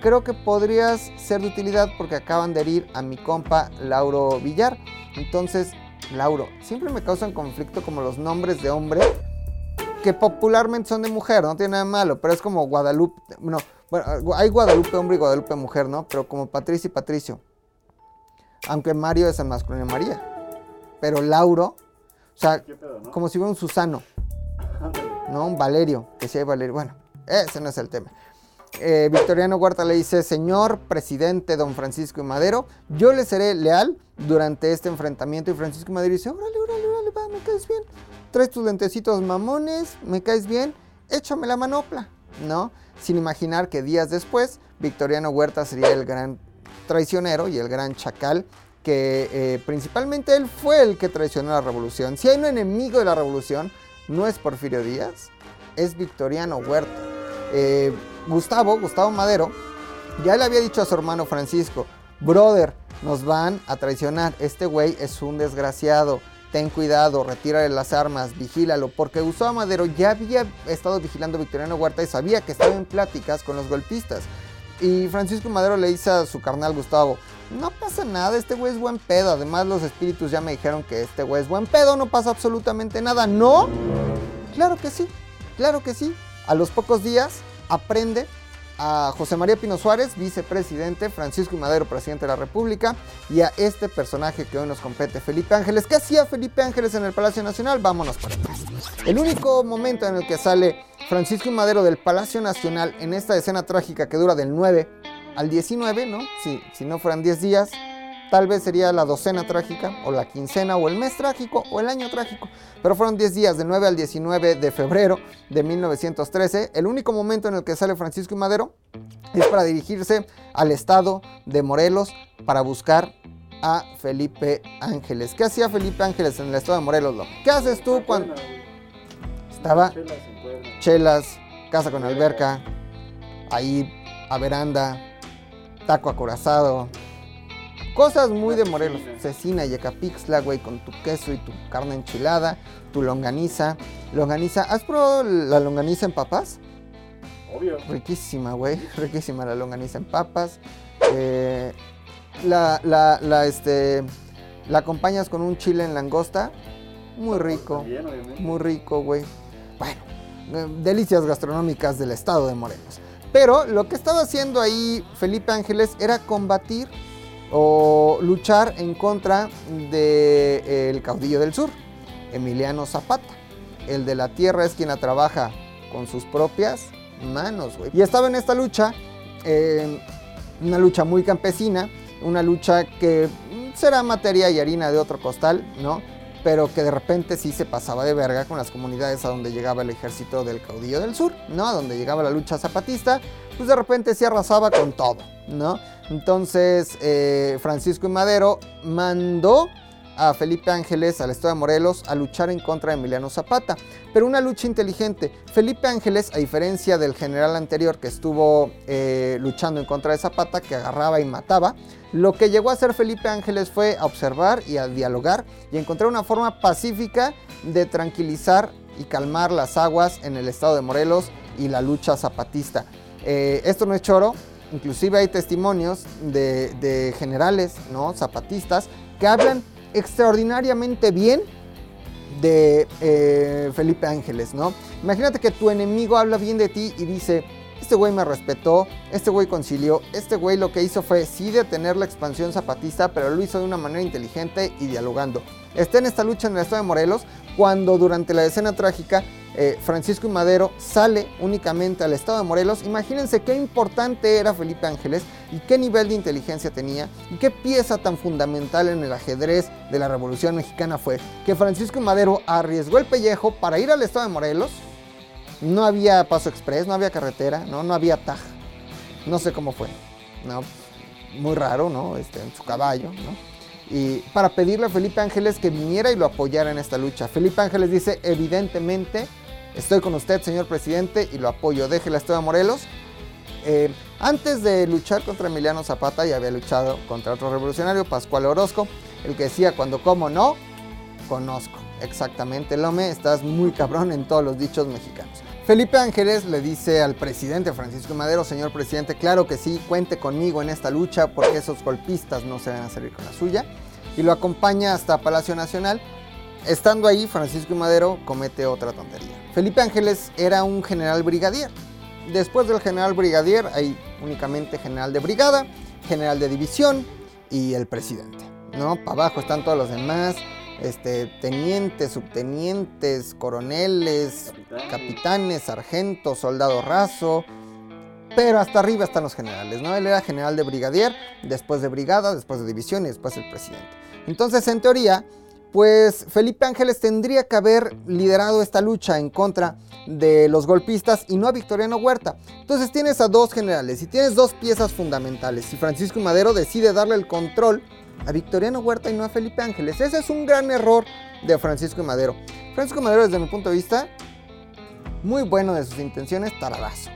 creo que podrías ser de utilidad porque acaban de herir a mi compa Lauro Villar. Entonces, Lauro, siempre me causan conflicto como los nombres de hombre que popularmente son de mujer, no tiene nada de malo, pero es como Guadalupe, no, bueno, hay Guadalupe hombre y Guadalupe mujer, ¿no? Pero como Patricia y Patricio. Aunque Mario es el masculino de María. Pero Lauro, o sea, pedo, no? como si fuera un Susano, ¿no? Un Valerio, que si hay Valerio. Bueno, ese no es el tema eh, Victoriano Huerta le dice, señor presidente don Francisco y Madero, yo le seré leal durante este enfrentamiento. Y Francisco y Madero dice, órale, órale, órale, va, me caes bien. Traes tus lentecitos mamones, me caes bien, échame la manopla, ¿no? Sin imaginar que días después, Victoriano Huerta sería el gran traicionero y el gran chacal que eh, principalmente él fue el que traicionó la revolución. Si hay un enemigo de la revolución, no es Porfirio Díaz, es Victoriano Huerta. Eh, Gustavo, Gustavo Madero, ya le había dicho a su hermano Francisco, brother, nos van a traicionar, este güey es un desgraciado, ten cuidado, retírale las armas, vigílalo, porque Gustavo Madero ya había estado vigilando a Victoriano Huerta y sabía que estaba en pláticas con los golpistas. Y Francisco Madero le dice a su carnal Gustavo, no pasa nada, este güey es buen pedo, además los espíritus ya me dijeron que este güey es buen pedo, no pasa absolutamente nada, ¿no? Claro que sí, claro que sí. A los pocos días aprende a José María Pino Suárez, vicepresidente, Francisco y Madero, presidente de la República, y a este personaje que hoy nos compete, Felipe Ángeles. ¿Qué hacía Felipe Ángeles en el Palacio Nacional? Vámonos por atrás. El único momento en el que sale Francisco y Madero del Palacio Nacional en esta escena trágica que dura del 9 al 19, ¿no? Si no fueran 10 días, tal vez sería la docena trágica, o la quincena, o el mes trágico, o el año trágico. Pero fueron 10 días, del 9 al 19 de febrero de 1913. El único momento en el que sale Francisco y Madero es para dirigirse al estado de Morelos para buscar a Felipe Ángeles. ¿Qué hacía Felipe Ángeles en el estado de Morelos, loco? ¿Qué haces tú cuando estaba Chelas casa con alberca, ahí a veranda, taco acorazado, cosas muy de Morelos, cecina y acapixla, güey, con tu queso y tu carne enchilada, tu longaniza, longaniza, ¿has probado la longaniza en papas? Obvio. Riquísima, güey, riquísima la longaniza en papas, Eh, la, la, la, este, la acompañas con un chile en langosta, muy rico. También. Muy rico, güey. Bueno, eh, delicias gastronómicas del estado de Morelos. Pero lo que estaba haciendo ahí Felipe Ángeles era combatir o luchar en contra del caudillo del sur. Emiliano Zapata. El de la tierra es quien la trabaja con sus propias manos, güey. Y estaba en esta lucha, eh, una lucha muy campesina, una lucha que será materia y harina de otro costal, ¿no? Pero que de repente sí se pasaba de verga con las comunidades a donde llegaba el ejército del caudillo del sur, ¿no? A donde llegaba la lucha zapatista, pues de repente se arrasaba con todo, ¿no? Entonces eh, Francisco y Madero mandó a Felipe Ángeles al estado de Morelos a luchar en contra de Emiliano Zapata, pero una lucha inteligente. Felipe Ángeles, a diferencia del general anterior que estuvo eh, luchando en contra de Zapata, que agarraba y mataba, lo que llegó a hacer Felipe Ángeles fue a observar y a dialogar y encontrar una forma pacífica de tranquilizar y calmar las aguas en el estado de Morelos y la lucha zapatista. Eh, esto no es choro, inclusive hay testimonios de, generales ¿no? zapatistas que hablan extraordinariamente bien de eh, Felipe Ángeles, ¿no? Imagínate que tu enemigo habla bien de ti y dice, este güey me respetó, este güey concilió, este güey lo que hizo fue sí detener la expansión zapatista, pero lo hizo de una manera inteligente y dialogando. Está en esta lucha en el estado de Morelos cuando durante la escena trágica eh, Francisco y Madero sale únicamente al estado de Morelos. Imagínense qué importante era Felipe Ángeles y qué nivel de inteligencia tenía y qué pieza tan fundamental en el ajedrez de la Revolución Mexicana fue que Francisco y Madero arriesgó el pellejo para ir al estado de Morelos. No había paso express, no había carretera, no, no había taja. No sé cómo fue. No, muy raro, ¿no? Este, en su caballo, ¿no? y para pedirle a Felipe Ángeles que viniera y lo apoyara en esta lucha. Felipe Ángeles dice, evidentemente, estoy con usted, señor presidente, y lo apoyo. Déjela, estoy a Morelos. Eh, antes de luchar contra Emiliano Zapata, ya había luchado contra otro revolucionario, Pascual Orozco, el que decía, cuando como no, conozco. Exactamente, Lome, estás muy cabrón en todos los dichos mexicanos. Felipe Ángeles le dice al presidente Francisco Madero, señor presidente, claro que sí, cuente conmigo en esta lucha porque esos golpistas no se van a salir con la suya. Y lo acompaña hasta Palacio Nacional. Estando ahí, Francisco Madero comete otra tontería. Felipe Ángeles era un general brigadier. Después del general brigadier hay únicamente general de brigada, general de división y el presidente. ¿no? Para abajo están todos los demás este, tenientes, subtenientes, coroneles, capitanes. sargentos, soldado raso. Pero hasta arriba están los generales, ¿no? Él era general de brigadier, después de brigada, después de división y después el presidente. Entonces, en teoría, pues Felipe Ángeles tendría que haber liderado esta lucha en contra de los golpistas y no a Victoriano Huerta. Entonces tienes a dos generales y tienes dos piezas fundamentales. Y Francisco Madero decide darle el control a Victoriano Huerta y no a Felipe Ángeles. Ese es un gran error de Francisco Madero. Francisco Madero, desde mi punto de vista, muy bueno de sus intenciones, taradazo.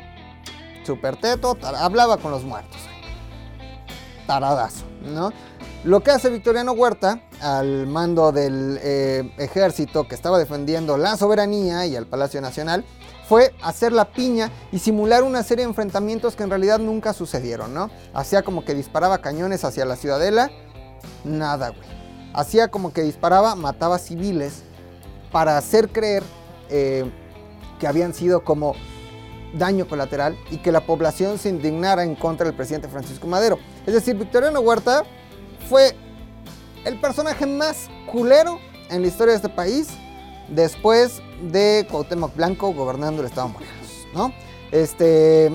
Super teto, hablaba con los muertos. Taradazo, ¿no? Lo que hace Victoriano Huerta al mando del eh, ejército que estaba defendiendo la soberanía y al Palacio Nacional fue hacer la piña y simular una serie de enfrentamientos que en realidad nunca sucedieron, ¿no? Hacía como que disparaba cañones hacia la ciudadela Nada, güey. Hacía como que disparaba, mataba civiles para hacer creer eh, que habían sido como daño colateral y que la población se indignara en contra del presidente Francisco Madero. Es decir, Victoriano Huerta fue el personaje más culero en la historia de este país después de Cuauhtémoc Blanco gobernando el estado de Morelos, ¿no? Este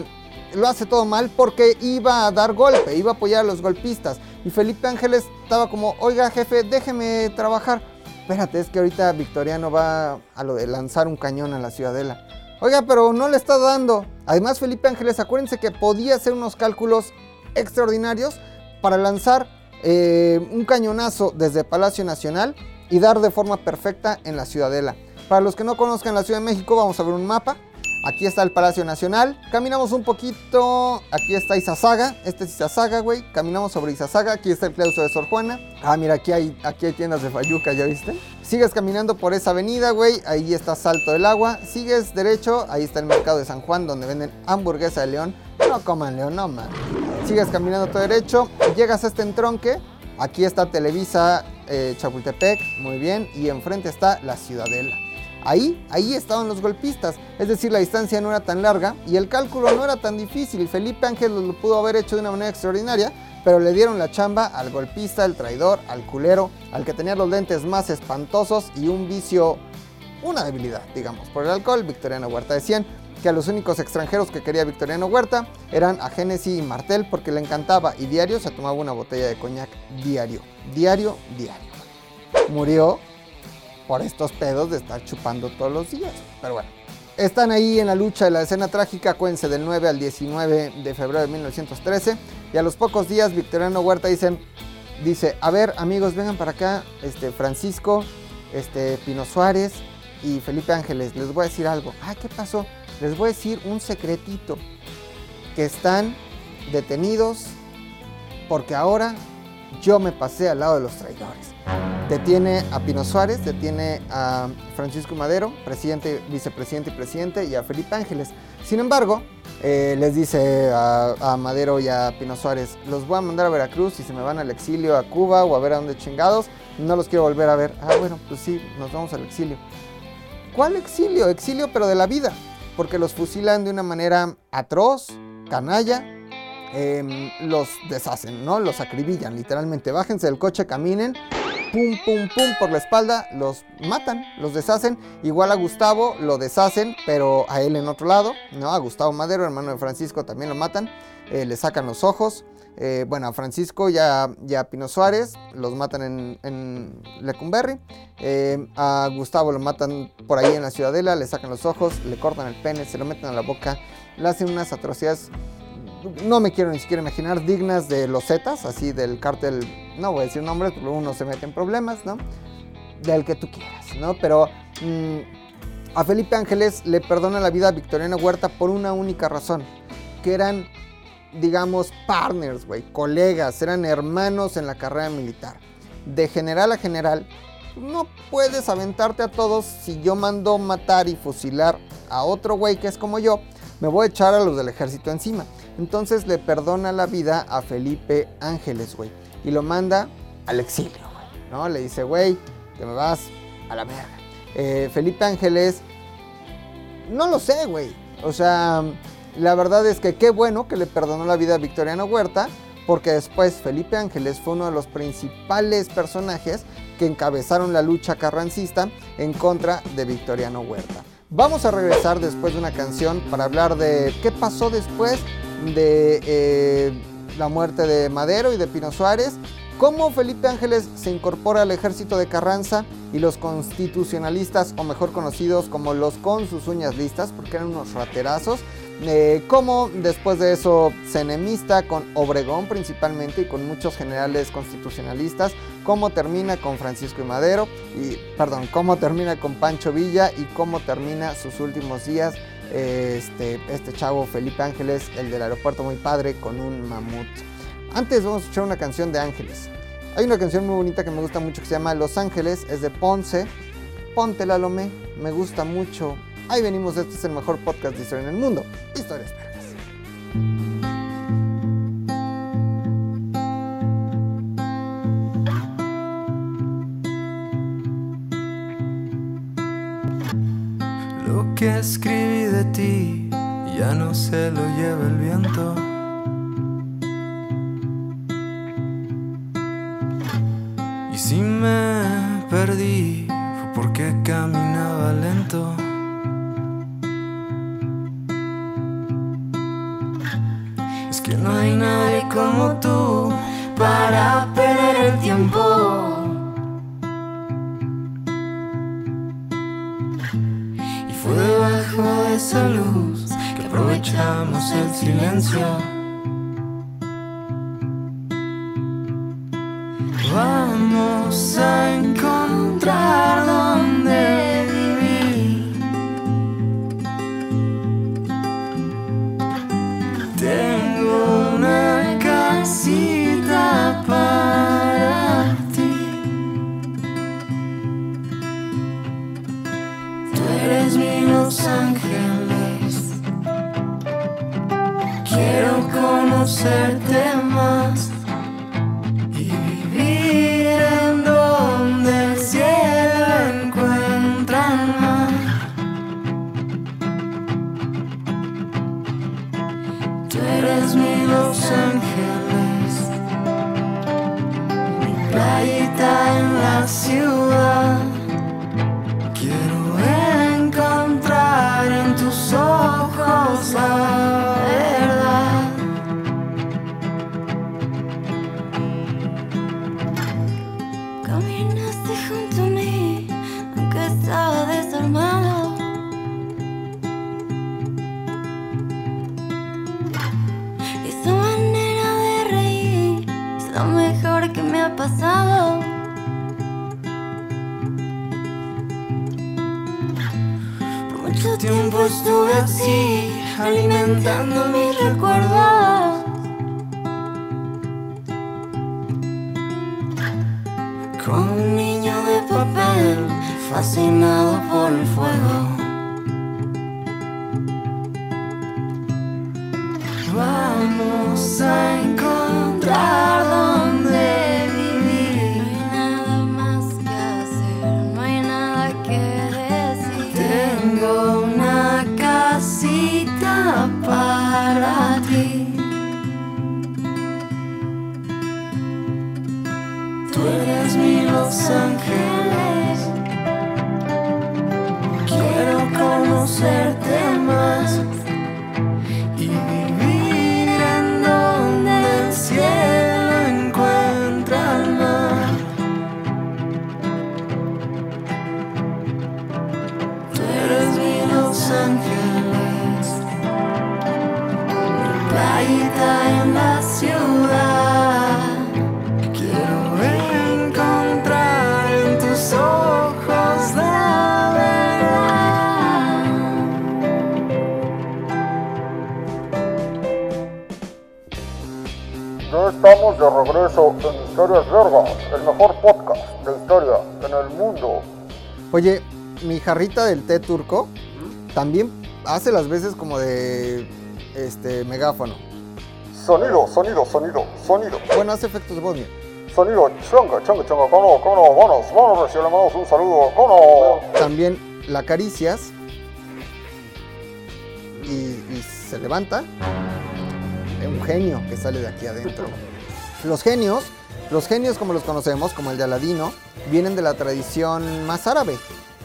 lo hace todo mal porque iba a dar golpe, iba a apoyar a los golpistas. Y Felipe Ángeles estaba como, oiga jefe, déjeme trabajar. Espérate, es que ahorita Victoriano va a lo de lanzar un cañón a la ciudadela. Oiga, pero no le está dando. Además, Felipe Ángeles, acuérdense que podía hacer unos cálculos extraordinarios para lanzar eh, un cañonazo desde Palacio Nacional y dar de forma perfecta en la ciudadela. Para los que no conozcan la Ciudad de México, vamos a ver un mapa. Aquí está el Palacio Nacional. Caminamos un poquito. Aquí está Izazaga. Este es Izazaga, güey. Caminamos sobre Izazaga. Aquí está el claustro de Sor Juana. Ah, mira, aquí hay, aquí hay tiendas de Fayuca, ¿ya viste? Sigues caminando por esa avenida, güey. Ahí está Salto del Agua. Sigues derecho. Ahí está el mercado de San Juan, donde venden hamburguesa de león. No coman león, no, man. Sigues caminando todo derecho. Llegas a este entronque. Aquí está Televisa eh, Chapultepec. Muy bien. Y enfrente está la Ciudadela. Ahí, ahí estaban los golpistas, es decir, la distancia no era tan larga y el cálculo no era tan difícil. Felipe Ángel lo pudo haber hecho de una manera extraordinaria, pero le dieron la chamba al golpista, al traidor, al culero, al que tenía los lentes más espantosos y un vicio, una debilidad, digamos, por el alcohol, Victoriano Huerta. Decían que a los únicos extranjeros que quería Victoriano Huerta eran a Genesis y Martel porque le encantaba y diario se tomaba una botella de coñac diario, diario, diario. Murió por estos pedos de estar chupando todos los días, pero bueno. Están ahí en la lucha de la escena trágica, acuérdense, del 9 al 19 de febrero de 1913. Y a los pocos días, Victoriano Huerta dicen, dice, a ver amigos, vengan para acá, este, Francisco, este, Pino Suárez y Felipe Ángeles, les voy a decir algo. Ah, ¿qué pasó? Les voy a decir un secretito, que están detenidos porque ahora yo me pasé al lado de los traidores. Detiene a Pino Suárez, detiene a Francisco Madero, presidente, vicepresidente y presidente, y a Felipe Ángeles. Sin embargo, eh, les dice a, Madero y a Pino Suárez, los voy a mandar a Veracruz y se me van al exilio a Cuba o a ver a dónde chingados, no los quiero volver a ver. Ah, bueno, pues sí, nos vamos al exilio. ¿Cuál exilio? Exilio pero de la vida, porque los fusilan de una manera atroz, canalla, eh, los deshacen, ¿no? Los acribillan, literalmente. Bájense del coche, caminen, pum, pum, pum por la espalda, los matan, los deshacen. Igual a Gustavo lo deshacen, pero a él en otro lado, ¿no? A Gustavo Madero, hermano de Francisco, también lo matan, eh, le sacan los ojos. Eh, bueno, a Francisco y a, Pino Suárez los matan en, en Lecumberri. Eh, a Gustavo lo matan por ahí en la Ciudadela, le sacan los ojos, le cortan el pene, se lo meten a la boca, le hacen unas atrocidades no me quiero ni siquiera imaginar, dignas de los Zetas, así del cártel, no voy a decir nombres, porque uno se mete en problemas, ¿no? Del que tú quieras, ¿no? Pero mmm, a Felipe Ángeles le perdona la vida a Victoriano Huerta por una única razón, que eran, digamos, partners, güey, colegas, eran hermanos en la carrera militar. De general a general, no puedes aventarte a todos si yo mando matar y fusilar a otro güey que es como yo, me voy a echar a los del ejército encima. Entonces le perdona la vida a Felipe Ángeles, güey. Y lo manda al exilio, güey. ¿No? Le dice, güey, te me vas a la verga. Eh, Felipe Ángeles, no lo sé, güey. O sea, la verdad es que qué bueno que le perdonó la vida a Victoriano Huerta. Porque después Felipe Ángeles fue uno de los principales personajes que encabezaron la lucha carrancista en contra de Victoriano Huerta. Vamos a regresar después de una canción para hablar de qué pasó después de eh, la muerte de Madero y de Pino Suárez, cómo Felipe Ángeles se incorpora al ejército de Carranza y los constitucionalistas, o mejor conocidos como los con sus uñas listas, porque eran unos raterazos, eh, cómo después de eso se enemista con Obregón principalmente y con muchos generales constitucionalistas, cómo termina con Francisco y Madero, y perdón, cómo termina con Pancho Villa y cómo termina sus últimos días este, este chavo Felipe Ángeles, el del aeropuerto muy padre, con un mamut. Antes vamos a escuchar una canción de Ángeles. Hay una canción muy bonita que me gusta mucho que se llama Los Ángeles, es de Ponce. Ponte la Lomé, me gusta mucho. Ahí venimos, este es el mejor podcast de historia en el mundo. Historias vergas. Que escribí de ti ya no se lo lleva el viento. Y si me perdí fue porque caminaba lento. Es que no hay nadie como tú para perder el tiempo. Debajo de esa luz que aprovechamos el silencio. Vamos a encontrar Los Ángeles. Quiero conocerte más Historias Vergas, el mejor podcast de historia en el mundo. Oye, mi jarrita del té turco también hace las veces como de este megáfono. Sonido, sonido, sonido, sonido. Bueno, hace efectos de voz, mira. Sonido, changa, changa, changa, cono, cono, vámonos, si le mandamos un saludo, cono. También la acaricias y, y se levanta. Es un genio que sale de aquí adentro. Los genios, los genios como los conocemos, como el de Aladino, vienen de la tradición más árabe.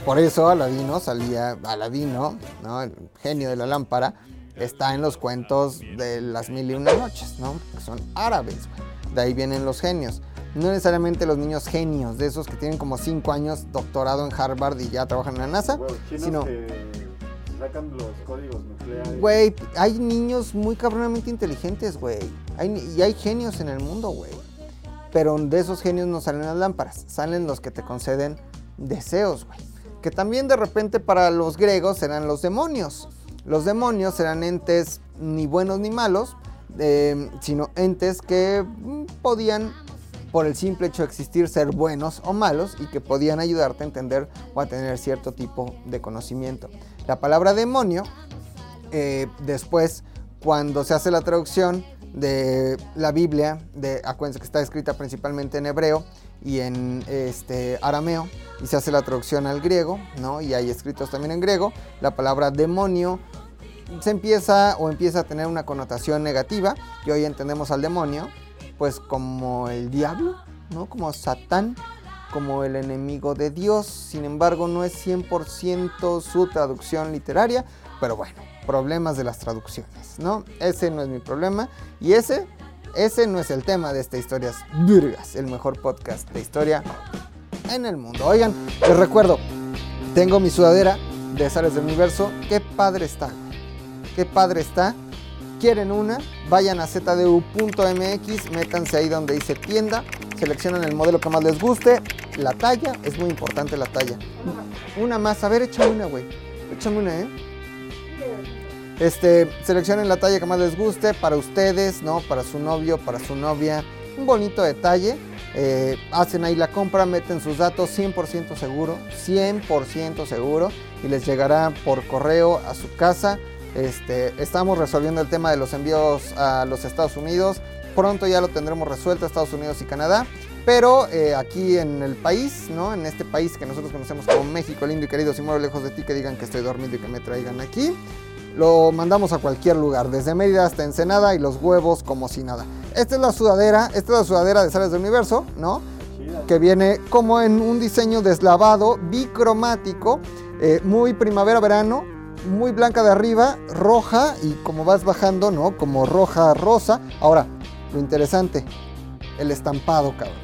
Por eso Aladino salía, Aladino, ¿no? el genio de la lámpara, está en los cuentos de las mil y una noches, ¿no? Que son árabes, güey. De ahí vienen los genios. No necesariamente los niños genios, de esos que tienen como 5 años doctorado en Harvard y ya trabajan en la NASA, sino, sacan los códigos nucleares. güey, hay niños muy cabronamente inteligentes, güey. Y hay genios en el mundo, güey. Pero de esos genios no salen las lámparas, salen los que te conceden deseos, güey. Que también de repente para los griegos eran los demonios. Los demonios eran entes ni buenos ni malos, eh, sino entes que mm, podían, por el simple hecho de existir, ser buenos o malos y que podían ayudarte a entender o a tener cierto tipo de conocimiento. La palabra demonio eh, después, cuando se hace la traducción de la Biblia, de, acuérdense que está escrita principalmente en hebreo y en este, arameo, y se hace la traducción al griego, ¿no? Y hay escritos también en griego, la palabra demonio se empieza o empieza a tener una connotación negativa, y hoy entendemos al demonio, pues como el diablo, ¿no? Como Satán, como el enemigo de Dios. Sin embargo, no es 100% su traducción literaria, pero bueno, problemas de las traducciones, ¿no? Ese no es mi problema y ese, ese no es el tema de esta Historias Virgas, el mejor podcast de historia en el mundo. Oigan, les recuerdo, tengo mi sudadera de Sales del Universo. Qué padre está, qué padre está. ¿Quieren una? Vayan a zdu.mx, métanse ahí donde dice tienda, seleccionan el modelo que más les guste, la talla, es muy importante la talla. Una más, a ver, échame una, güey. Échame una, ¿eh? Este, seleccionen la talla que más les guste para ustedes, ¿no? Para su novio, para su novia. Un bonito detalle. Eh, hacen ahí la compra, meten sus datos 100% seguro, 100% seguro y les llegará por correo a su casa. Este, estamos resolviendo el tema de los envíos a los Estados Unidos. Pronto ya lo tendremos resuelto Estados Unidos y Canadá. Pero eh, aquí en el país, ¿no? En este país que nosotros conocemos como México, lindo y querido, si muero lejos de ti, que digan que estoy dormido y que me traigan aquí. Lo mandamos a cualquier lugar, desde Mérida hasta Ensenada y los huevos como si nada. Esta es la sudadera, esta es la sudadera de Sales del Universo, ¿no? que viene como en un diseño deslavado, bicromático, eh, muy primavera-verano, muy blanca de arriba, roja y como vas bajando, ¿no? Como roja, rosa. Ahora, lo interesante, el estampado, cabrón.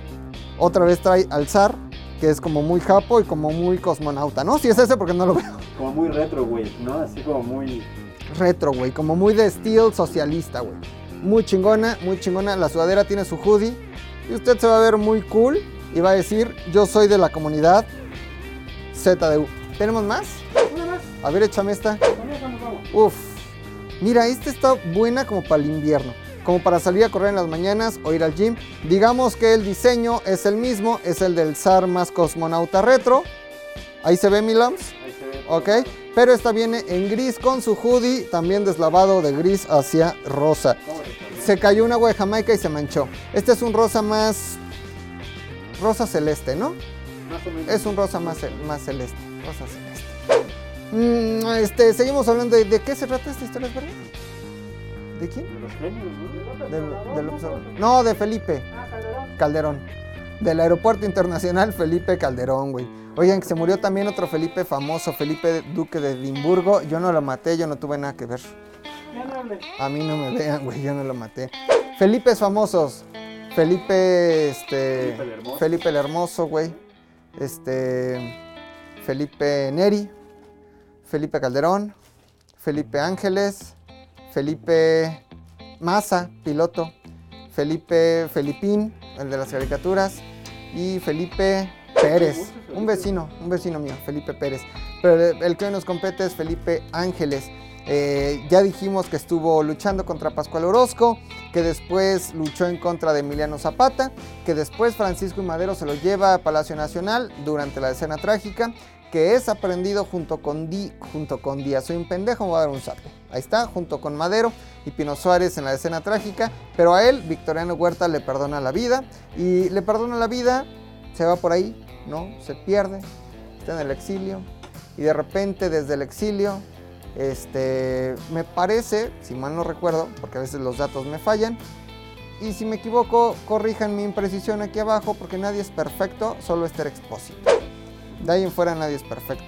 Otra vez trae al zar, que es como muy japo y como muy cosmonauta, ¿no? Si es ese porque no lo veo. Como muy retro, güey, ¿no? Así como muy... Retro, güey, como muy de estilo socialista, güey. Muy chingona, muy chingona. La sudadera tiene su hoodie y usted se va a ver muy cool y va a decir, yo soy de la comunidad ZDU. ¿Tenemos más? Una más, A ver, échame esta. Uf. Mira, esta está buena como para el invierno. Como para salir a correr en las mañanas o ir al gym. Digamos que el diseño es el mismo, es el del SAR más cosmonauta retro. Ahí se ve mi ve. Ok. Pero esta viene en gris con su hoodie, también deslavado de gris hacia rosa. Se cayó un agua de Jamaica y se manchó. Este es un rosa más. rosa celeste, ¿no? Más o menos. Es un rosa más, más celeste. Rosa celeste. Mm, este, seguimos hablando de, de qué se trata esta historia, ¿es verdad? ¿De quién? De los genios, ¿no? Del observador. No, de Felipe Calderón. Del aeropuerto internacional Felipe Calderón, güey. Oigan, que se murió también otro Felipe famoso, Felipe Duque de Edimburgo. Yo no lo maté, yo no tuve nada que ver. A mí no me vean, güey, yo no lo maté. Felipes famosos. Felipe, este. Felipe el Hermoso. Felipe el Hermoso, güey. Este. Felipe Neri. Felipe Calderón. Felipe Ángeles. Felipe Maza, piloto. Felipe Felipín, el de las caricaturas. Y Felipe Pérez, un vecino, un vecino mío, Felipe Pérez. Pero el que hoy nos compete es Felipe Ángeles. Eh, ya dijimos que estuvo luchando contra Pascual Orozco, que después luchó en contra de Emiliano Zapata, que después Francisco y Madero se lo lleva a Palacio Nacional durante la escena trágica, que es aprendido junto con Di, junto con Díaz. Soy un pendejo, me voy a dar un sapo. Ahí está, junto con Madero y Pino Suárez en la escena trágica, pero a él Victoriano Huerta le perdona la vida y le perdona la vida, se va por ahí, ¿no? Se pierde, está en el exilio y de repente desde el exilio este, me parece, si mal no recuerdo, porque a veces los datos me fallan, y si me equivoco, corrijan mi imprecisión aquí abajo, porque nadie es perfecto, solo Esther Expósito. De ahí en fuera nadie es perfecto.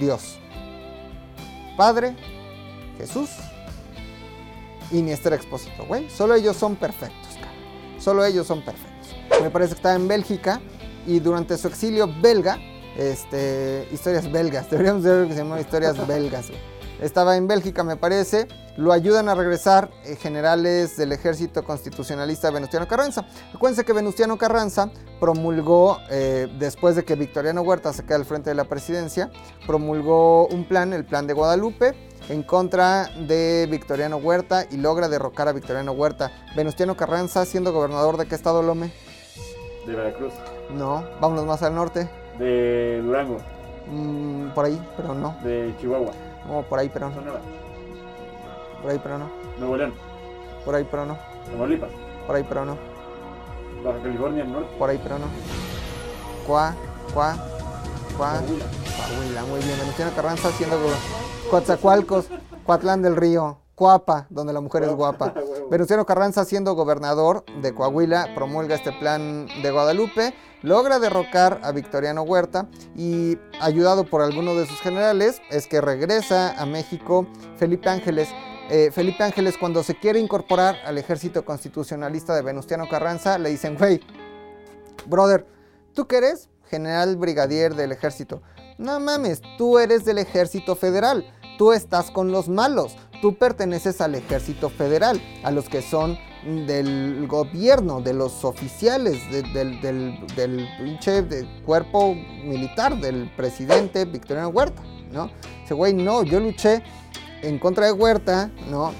Dios, Padre, Jesús y ni Esther Expósito, güey. Solo ellos son perfectos, cabrón. Solo ellos son perfectos. Me parece que estaba en Bélgica y durante su exilio belga, este, historias belgas, deberíamos ver que se llama historias belgas. güey. Estaba en Bélgica, me parece, lo ayudan a regresar eh, generales del ejército constitucionalista Venustiano Carranza. Acuérdense que Venustiano Carranza promulgó, eh, después de que Victoriano Huerta se queda al frente de la presidencia, promulgó un plan, el plan de Guadalupe, en contra de Victoriano Huerta y logra derrocar a Victoriano Huerta. Venustiano Carranza, siendo gobernador de qué estado, Lome? De Veracruz. No, vámonos más al norte. De Durango. Mm, por ahí, pero no. De Chihuahua. No, por ahí, pero no. Sonora. Por ahí, pero no. Nuevo León. Por ahí, pero no. Tamaulipas. Por ahí, pero no. Baja California Norte. Por ahí, pero no. Cuá, cuá, cuá. Coahuila. Muy bien. Venustiano Carranza go- Coatzacoalcos, Coatlán del Río, Coapa, donde la mujer es guapa. Venustiano Carranza, siendo gobernador de Coahuila, promulga este plan de Guadalupe, logra derrocar a Victoriano Huerta y, ayudado por alguno de sus generales, es que regresa a México Felipe Ángeles. Eh, Felipe Ángeles, cuando se quiere incorporar al ejército constitucionalista de Venustiano Carranza, le dicen, güey, brother, ¿tú qué eres? General brigadier del ejército. No mames, tú eres del ejército federal. Tú estás con los malos. Tú perteneces al ejército federal, a los que son del gobierno, de los oficiales, de- del, pinche cuerpo militar, del presidente Victoriano Huerta, ¿no? Ese güey, no, yo luché en contra de Huerta, ¿no?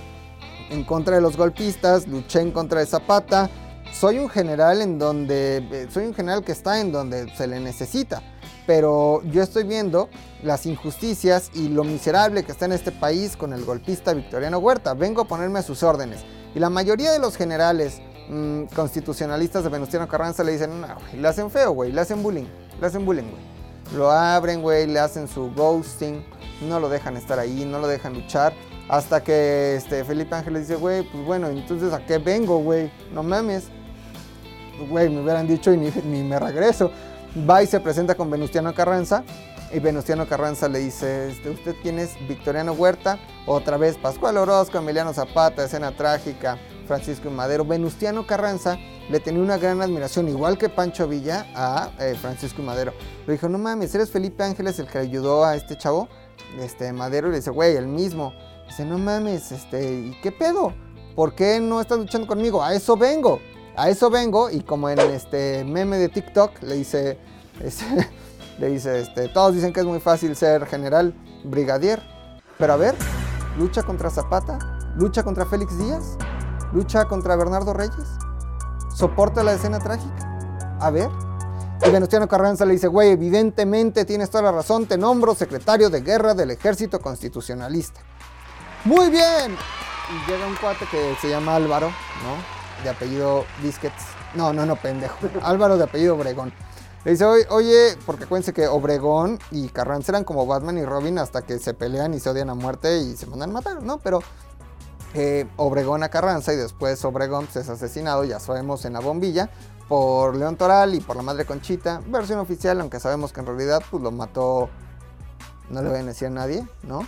En contra de los golpistas, luché en contra de Zapata. Soy un general en donde, eh, soy un general que está en donde se le necesita pero yo estoy viendo las injusticias y lo miserable que está en este país con el golpista Victoriano Huerta. Vengo a ponerme a sus órdenes. Y la mayoría de los generales mm, constitucionalistas de Venustiano Carranza le dicen, no, güey, le hacen feo, güey, le hacen bullying, le hacen bullying, güey. Lo abren, güey, le hacen su ghosting, no lo dejan estar ahí, no lo dejan luchar. Hasta que este, Felipe Ángeles dice, güey, pues bueno, entonces ¿a qué vengo, güey? No mames. güey, me hubieran dicho y ni, ni me regreso. Va y se presenta con Venustiano Carranza. Y Venustiano Carranza le dice, este, ¿usted quién es? Victoriano Huerta, otra vez Pascual Orozco, Emiliano Zapata, escena trágica, Francisco y Madero. Venustiano Carranza le tenía una gran admiración, igual que Pancho Villa, a eh, Francisco y Madero. Le dijo, no mames, ¿eres Felipe Ángeles el que ayudó a este chavo? Este, Madero y le dice, güey, el mismo. Dice, no mames, este, ¿y qué pedo? ¿Por qué no estás luchando conmigo? A eso vengo. A eso vengo. Y como en este meme de TikTok le dice, este, le dice, este, todos dicen que es muy fácil ser general brigadier. Pero a ver, lucha contra Zapata, lucha contra Félix Díaz, lucha contra Bernardo Reyes, soporta la escena trágica. A ver. Y Venustiano Carranza le dice, güey, evidentemente tienes toda la razón, te nombro secretario de guerra del ejército constitucionalista. Muy bien. Y llega un cuate que se llama Álvaro, ¿no? De apellido Biscuits. No, no, no, pendejo. Álvaro de apellido Obregón. Le dice, "Oye, porque acuérdense que Obregón y Carranza eran como Batman y Robin hasta que se pelean y se odian a muerte y se mandan a matar, ¿no? Pero eh, Obregón a Carranza y después Obregón pues, es asesinado, ya sabemos, en la bombilla por León Toral y por la madre Conchita. Versión oficial, aunque sabemos que en realidad pues lo mató, no le voy a decir a nadie, ¿no?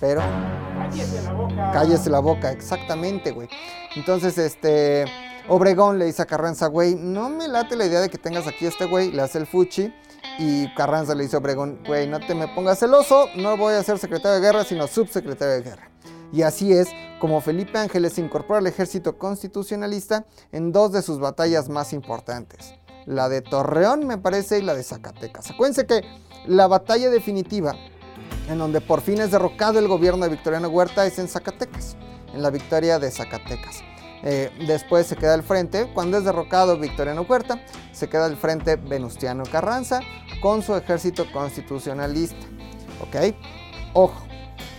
Pero... Cállese la boca. Cállese la boca, exactamente, güey. Entonces, este... Obregón le dice a Carranza, güey, no me late la idea de que tengas aquí a este güey, le hace el fuchi. Y Carranza le dice a Obregón, güey, no te me pongas celoso, no voy a ser secretario de guerra, sino subsecretario de guerra. Y así es como Felipe Ángeles incorpora al ejército constitucionalista en dos de sus batallas más importantes. La de Torreón, me parece, y la de Zacatecas. Acuérdense que la batalla definitiva, en donde por fin es derrocado el gobierno de Victoriano Huerta, es en Zacatecas, en la victoria de Zacatecas. Eh, después se queda al frente, cuando es derrocado Victoriano Huerta, se queda al frente Venustiano Carranza con su ejército constitucionalista. ¿Ok? Ojo,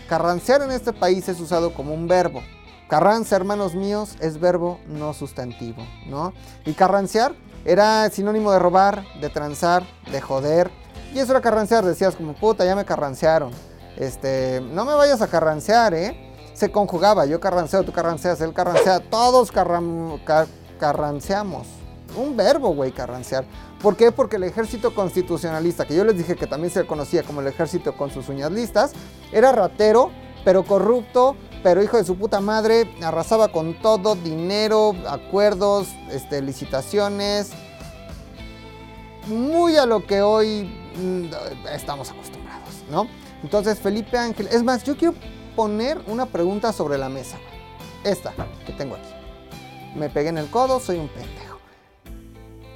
carrancear en este país es usado como un verbo. Carranza, hermanos míos, es verbo no sustantivo, ¿no? Y carrancear era sinónimo de robar, de transar, de joder. Y eso era carrancear, decías como puta, ya me carrancearon. Este, no me vayas a carrancear, ¿eh? Se conjugaba, yo carranceo, tú carranceas, él carrancea, todos carram- ca- carranceamos. Un verbo, güey, carrancear. ¿Por qué? Porque el ejército constitucionalista, que yo les dije que también se conocía como el ejército con sus uñas listas, era ratero, pero corrupto, pero hijo de su puta madre, arrasaba con todo, dinero, acuerdos, este, licitaciones, muy a lo que hoy mm, estamos acostumbrados, ¿no? Entonces Felipe Ángel, es más, yo quiero poner una pregunta sobre la mesa, esta que tengo aquí. Me pegué en el codo, soy un pendejo.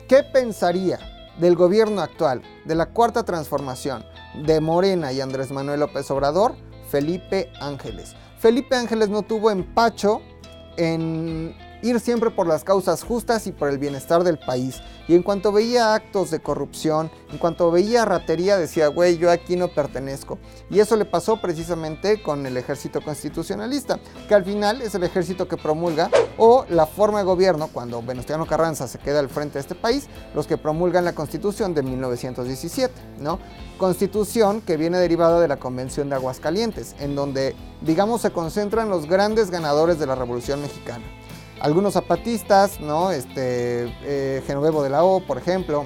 ¿Qué pensaría del gobierno actual, de la cuarta transformación, de Morena y Andrés Manuel López Obrador, Felipe Ángeles? Felipe Ángeles no tuvo empacho en ir siempre por las causas justas y por el bienestar del país. Y en cuanto veía actos de corrupción, en cuanto veía ratería, decía, güey, yo aquí no pertenezco. Y eso le pasó precisamente con el ejército constitucionalista, que al final es el ejército que promulga, o la forma de gobierno, cuando Venustiano Carranza se queda al frente de este país, los que promulgan la constitución de 1917, ¿no? Constitución que viene derivada de la Convención de Aguascalientes, en donde, digamos, se concentran los grandes ganadores de la Revolución Mexicana algunos zapatistas, ¿no? Este, eh, Genovevo de la O, por ejemplo,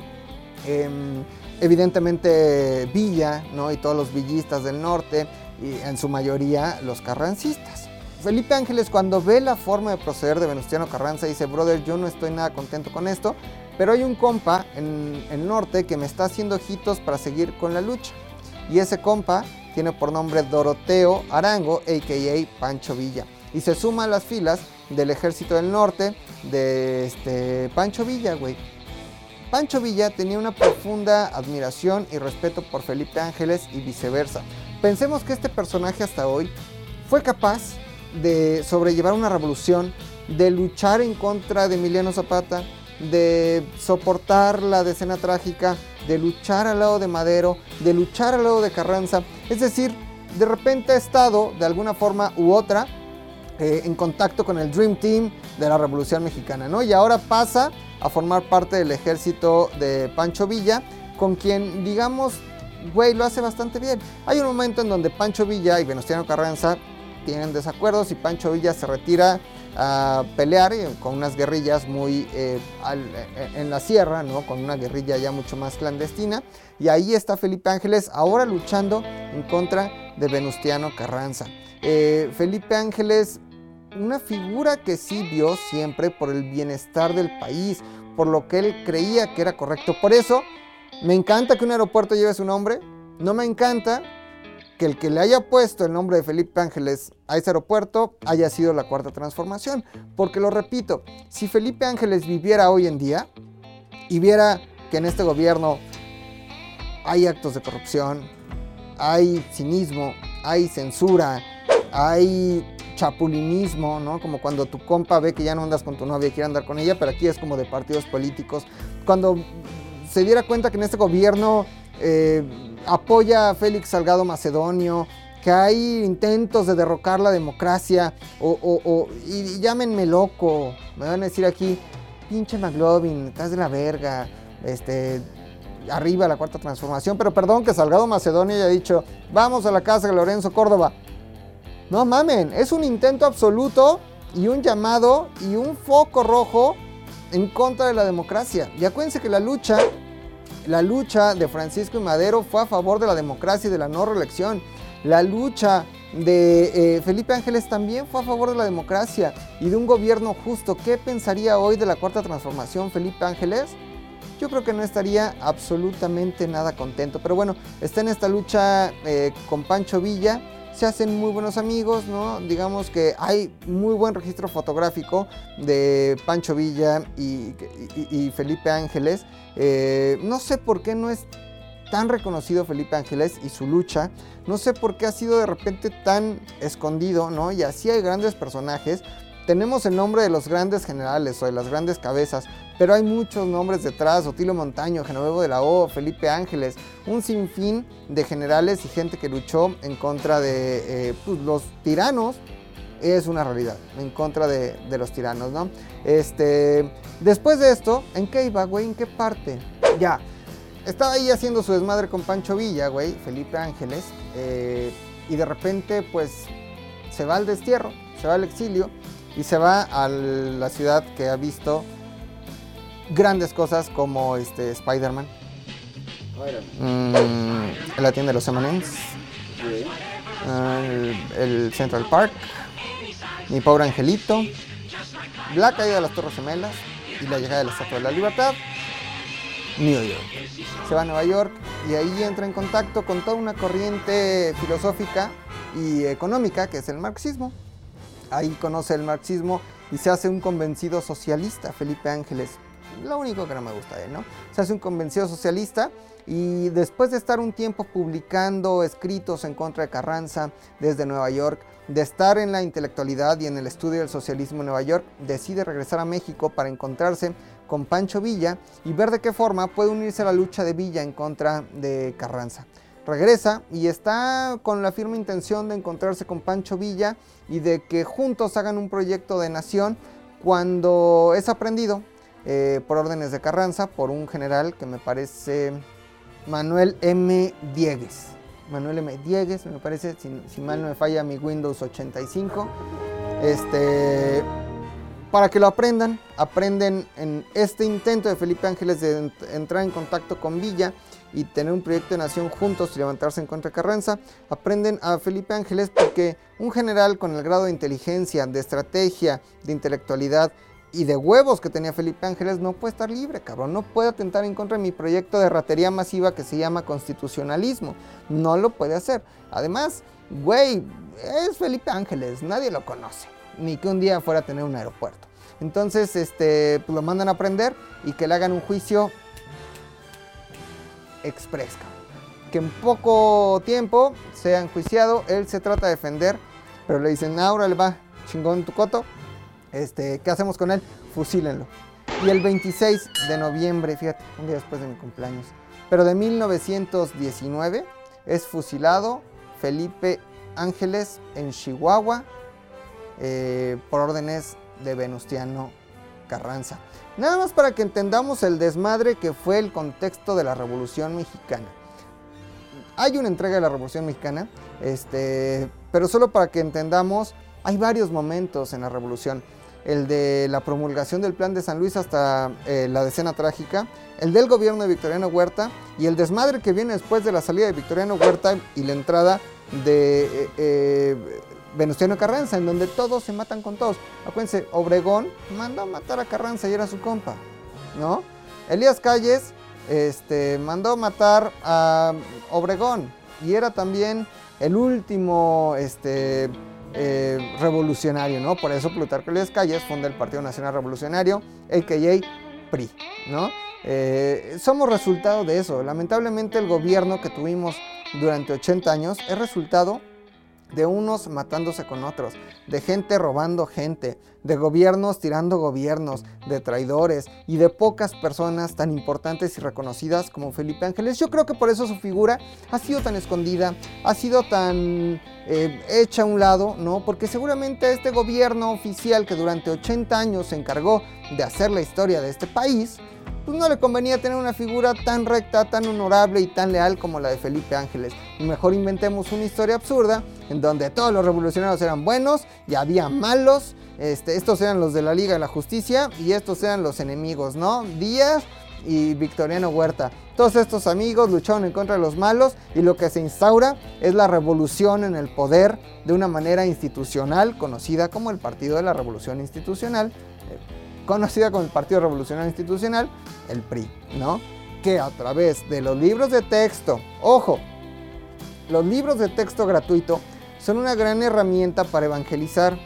em, evidentemente Villa, ¿no? Y todos los villistas del norte, y en su mayoría los carrancistas. Felipe Ángeles cuando ve la forma de proceder de Venustiano Carranza dice, brother, yo no estoy nada contento con esto, pero hay un compa en el norte que me está haciendo ojitos para seguir con la lucha. Y ese compa tiene por nombre Doroteo Arango, a.k.a. Pancho Villa. Y se suma a las filas del ejército del norte de este Pancho Villa, güey. Pancho Villa tenía una profunda admiración y respeto por Felipe Ángeles y viceversa. Pensemos que este personaje hasta hoy fue capaz de sobrellevar una revolución, de luchar en contra de Emiliano Zapata, de soportar la decena trágica, de luchar al lado de Madero, de luchar al lado de Carranza. Es decir, de repente ha estado de alguna forma u otra eh, en contacto con el Dream Team de la Revolución Mexicana, ¿no? Y ahora pasa a formar parte del ejército de Pancho Villa, con quien, digamos, güey, lo hace bastante bien. Hay un momento en donde Pancho Villa y Venustiano Carranza tienen desacuerdos y Pancho Villa se retira a pelear eh, con unas guerrillas muy eh, en la sierra, ¿no? Con una guerrilla ya mucho más clandestina. Y ahí está Felipe Ángeles ahora luchando en contra de Venustiano Carranza. Felipe Ángeles, una figura que sí vio siempre por el bienestar del país, por lo que él creía que era correcto. Por eso, me encanta que un aeropuerto lleve su nombre. No me encanta que el que le haya puesto el nombre de Felipe Ángeles a ese aeropuerto haya sido la cuarta transformación. Porque lo repito, si Felipe Ángeles viviera hoy en día y viera que en este gobierno hay actos de corrupción, hay cinismo, hay censura, hay chapulinismo, ¿no? Como cuando tu compa ve que ya no andas con tu novia y quiere andar con ella, pero aquí es como de partidos políticos. Cuando se diera cuenta que en este gobierno eh, apoya a Félix Salgado Macedonio, que hay intentos de derrocar la democracia, o, y llámenme loco, me van a decir aquí, pinche McLovin, estás de la verga, este, arriba la cuarta transformación, pero perdón que Salgado Macedonio haya dicho, vamos a la casa de Lorenzo Córdoba. No mamen, es un intento absoluto y un llamado y un foco rojo en contra de la democracia. Y acuérdense que la lucha, la lucha de Francisco y Madero fue a favor de la democracia y de la no reelección. La lucha de eh, Felipe Ángeles también fue a favor de la democracia y de un gobierno justo. ¿Qué pensaría hoy de la cuarta transformación Felipe Ángeles? Yo creo que no estaría absolutamente nada contento. Pero bueno, está en esta lucha eh, con Pancho Villa. Hacen muy buenos amigos, ¿no? Digamos que hay muy buen registro fotográfico de Pancho Villa y Felipe Ángeles. Eh, no sé por qué no es tan reconocido Felipe Ángeles y su lucha. No sé por qué ha sido de repente tan escondido, ¿no? Y así hay grandes personajes. Tenemos el nombre de los grandes generales o de las grandes cabezas, pero hay muchos nombres detrás, Otilio Montaño, Genovevo de la O, Felipe Ángeles, un sinfín de generales y gente que luchó en contra de eh, pues, los tiranos, es una realidad, en contra de, de los tiranos, ¿no? Este, después de esto, ¿en qué iba, güey? ¿En qué parte? Ya, estaba ahí haciendo su desmadre con Pancho Villa, güey, Felipe Ángeles, eh, y de repente, pues, se va al destierro, se va al exilio y se va a la ciudad que ha visto grandes cosas como este Spider-Man, mm, la tienda de los M&M's, Sí. el, el Central Park, Mi Pobre Angelito, la caída de las Torres Gemelas y la llegada de la Estatua de la Libertad, New York. Se va a Nueva York y ahí entra en contacto con toda una corriente filosófica y económica que es el marxismo. Ahí conoce el marxismo y se hace un convencido socialista, Felipe Ángeles. Lo único que no me gusta de él, ¿no? Se hace un convencido socialista y después de estar un tiempo publicando escritos en contra de Carranza desde Nueva York, de estar en la intelectualidad y en el estudio del socialismo en Nueva York, decide regresar a México para encontrarse con Pancho Villa y ver de qué forma puede unirse a la lucha de Villa en contra de Carranza. Regresa y está con la firme intención de encontrarse con Pancho Villa y de que juntos hagan un proyecto de nación cuando es aprendido eh, por órdenes de Carranza por un general que me parece Manuel M. Diegues. Manuel M. Diegues, me parece, si, si mal no me falla mi Windows 85. Este, para que lo aprendan, aprenden en este intento de Felipe Ángeles de ent- entrar en contacto con Villa y tener un proyecto de nación juntos y levantarse en contra de Carranza, aprenden a Felipe Ángeles porque un general con el grado de inteligencia, de estrategia, de intelectualidad y de huevos que tenía Felipe Ángeles no puede estar libre, cabrón. No puede atentar en contra de mi proyecto de ratería masiva que se llama constitucionalismo. No lo puede hacer. Además, güey, es Felipe Ángeles, nadie lo conoce. Ni que un día fuera a tener un aeropuerto. Entonces, este, pues lo mandan a prender y que le hagan un juicio express. Que en poco tiempo sea enjuiciado, él se trata de defender, pero le dicen, ahora le va, chingón tu coto, este, ¿qué hacemos con él? Fusílenlo. Y el 26 de noviembre, fíjate, un día después de mi cumpleaños, pero de 1919, es fusilado Felipe Ángeles en Chihuahua eh, por órdenes de Venustiano Carranza. Nada más para que entendamos el desmadre que fue el contexto de la Revolución Mexicana. Hay una entrega de la Revolución Mexicana, este, pero solo para que entendamos, hay varios momentos en la Revolución. el de la promulgación del plan de San Luis hasta eh, la decena trágica, el del gobierno de Victoriano Huerta y el desmadre que viene después de la salida de Victoriano Huerta y la entrada de eh, eh, Venustiano Carranza, en donde todos se matan con todos. Acuérdense, Obregón mandó a matar a Carranza y era su compa, ¿no? Elías Calles este, mandó matar a Obregón y era también el último este, eh, revolucionario, ¿no? Por eso Plutarco Elías Calles funda el Partido Nacional Revolucionario, a.k.a. PRI, ¿no? Eh, somos resultado de eso. Lamentablemente el gobierno que tuvimos durante 80 años es resultado de unos matándose con otros, de gente robando gente, de gobiernos tirando gobiernos, de traidores y de pocas personas tan importantes y reconocidas como Felipe Ángeles. Yo creo que por eso su figura ha sido tan escondida, ha sido tan eh, hecha a un lado, ¿no? Porque seguramente este gobierno oficial que durante 80 años se encargó de hacer la historia de este país, pues no le convenía tener una figura tan recta, tan honorable y tan leal como la de Felipe Ángeles. Mejor inventemos una historia absurda en donde todos los revolucionarios eran buenos y había malos. Este, estos eran los de la Liga de la Justicia y estos eran los enemigos, ¿no? Díaz y Victoriano Huerta. Todos estos amigos lucharon en contra de los malos y lo que se instaura es la revolución en el poder de una manera institucional conocida como el Partido de la Revolución Institucional conocida como el Partido Revolucionario Institucional, el PRI, ¿no? Que a través de los libros de texto, ojo, los libros de texto gratuito son una gran herramienta para evangelizar,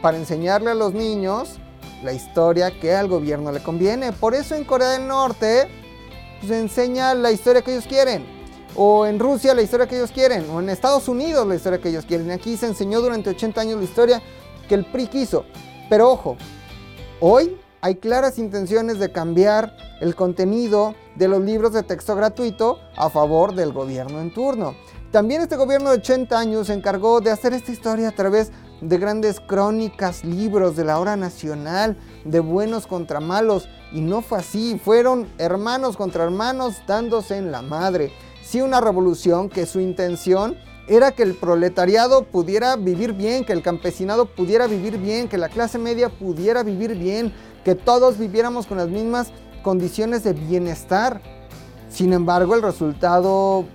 para enseñarle a los niños la historia que al gobierno le conviene. Por eso en Corea del Norte pues, se enseña la historia que ellos quieren. O en Rusia la historia que ellos quieren. O en Estados Unidos la historia que ellos quieren. Aquí se enseñó durante 80 años la historia que el PRI quiso. Pero ojo, Hoy hay claras intenciones de cambiar el contenido de los libros de texto gratuito a favor del gobierno en turno. También este gobierno de 80 años se encargó de hacer esta historia a través de grandes crónicas, libros de la hora nacional, de buenos contra malos. Y no fue así, fueron hermanos contra hermanos dándose en la madre. Sí una revolución que su intención era que el proletariado pudiera vivir bien, que el campesinado pudiera vivir bien, que la clase media pudiera vivir bien, que todos viviéramos con las mismas condiciones de bienestar. Sin embargo, el resultado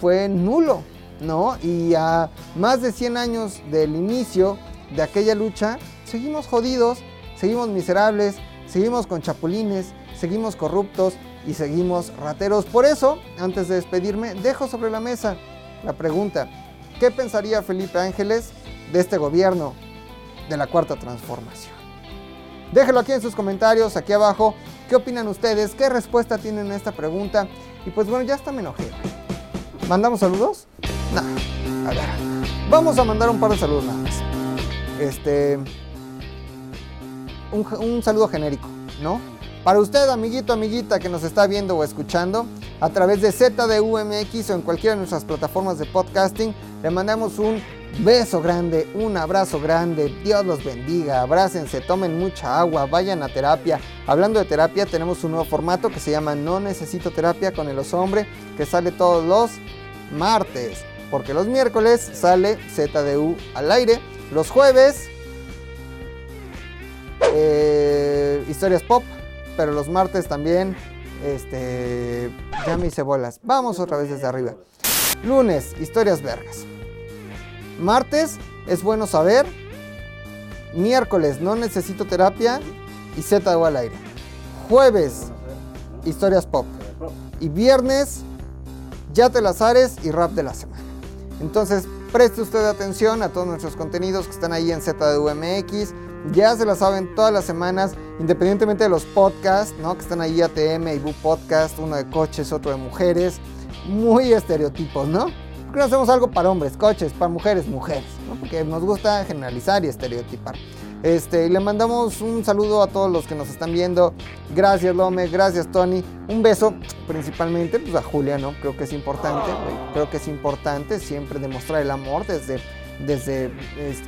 fue nulo, ¿no? Y a más de 100 años del inicio de aquella lucha, seguimos jodidos, seguimos miserables, seguimos con chapulines, seguimos corruptos y seguimos rateros. Por eso, antes de despedirme, dejo sobre la mesa la pregunta, ¿qué pensaría Felipe Ángeles de este gobierno de la cuarta transformación? Déjenlo aquí en sus comentarios, aquí abajo. ¿Qué opinan ustedes? ¿Qué respuesta tienen a esta pregunta? Y pues bueno, ya está me enojé. ¿Mandamos saludos? No. A ver. Vamos a mandar un par de saludos nada más. Este. Un, un saludo genérico, ¿no? Para usted, amiguito, amiguita que nos está viendo o escuchando, a través de ZDUMX o en cualquiera de nuestras plataformas de podcasting. Le mandamos un beso grande, un abrazo grande. Dios los bendiga. Abrácense, tomen mucha agua, vayan a terapia. Hablando de terapia, tenemos un nuevo formato que se llama No Necesito Terapia con el Oso Hombre, que sale todos los martes. Porque los miércoles sale ZDU al aire. Los jueves, eh, historias pop. Pero los martes también este, ya me hice bolas. Vamos otra vez desde arriba. Lunes, historias vergas. Martes, es bueno saber. Miércoles, no necesito terapia. Y Z al aire. Jueves, historias pop. Y viernes, ya te las ares y rap de la semana. Entonces, preste usted atención a todos nuestros contenidos que están ahí en ZDUMX. Ya se la saben todas las semanas, independientemente de los podcasts, ¿no? Que están ahí ATM, Ibu Podcast, uno de coches, otro de mujeres. Muy estereotipos, ¿no? Porque no hacemos algo para hombres, coches, para mujeres, mujeres, ¿no? Porque nos gusta generalizar y estereotipar. Este, y le mandamos un saludo a todos los que nos están viendo. Gracias, Lome, gracias, Tony. Un beso principalmente pues, a Julia, ¿no? Creo que es importante, creo que es importante siempre demostrar el amor desde desde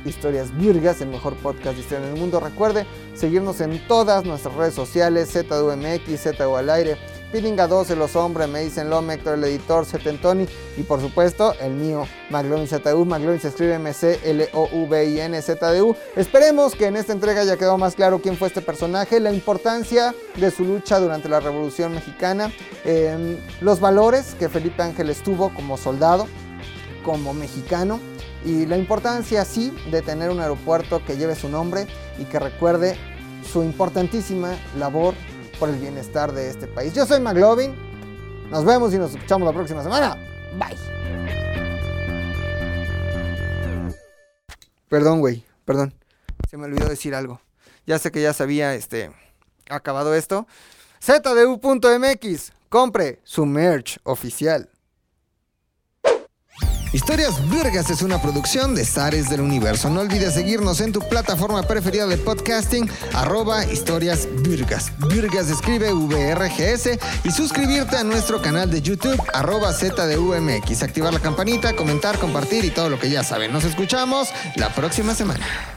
Historias Virgas, el mejor podcast de historia en el mundo. Recuerde seguirnos en todas nuestras redes sociales, ZUMX, ZU al aire, Spinninga 12, Los Hombres, me dicen Lomector, el editor, Setentoni y por supuesto el mío, McLovin ZDU. McLovin se escribe M-C-L-O-V-I-N-Z-D-U. Esperemos que en esta entrega haya quedado más claro quién fue este personaje, la importancia de su lucha durante la Revolución Mexicana, eh, los valores que Felipe Ángeles tuvo como soldado, como mexicano y la importancia sí de tener un aeropuerto que lleve su nombre y que recuerde su importantísima labor por el bienestar de este país. Yo soy McLovin, nos vemos y nos escuchamos la próxima semana. Bye. Perdón, güey, perdón. Se me olvidó decir algo. Ya sé que ya se había este, acabado esto. ZDU.mx, compre su merch oficial. Historias Virgas es una producción de Zares del Universo. No olvides seguirnos en tu plataforma preferida de podcasting, arroba Historias Virgas. Virgas escribe VRGS y suscribirte a nuestro canal de YouTube, arroba ZDUMX. Activar la campanita, comentar, compartir y todo lo que ya saben. Nos escuchamos la próxima semana.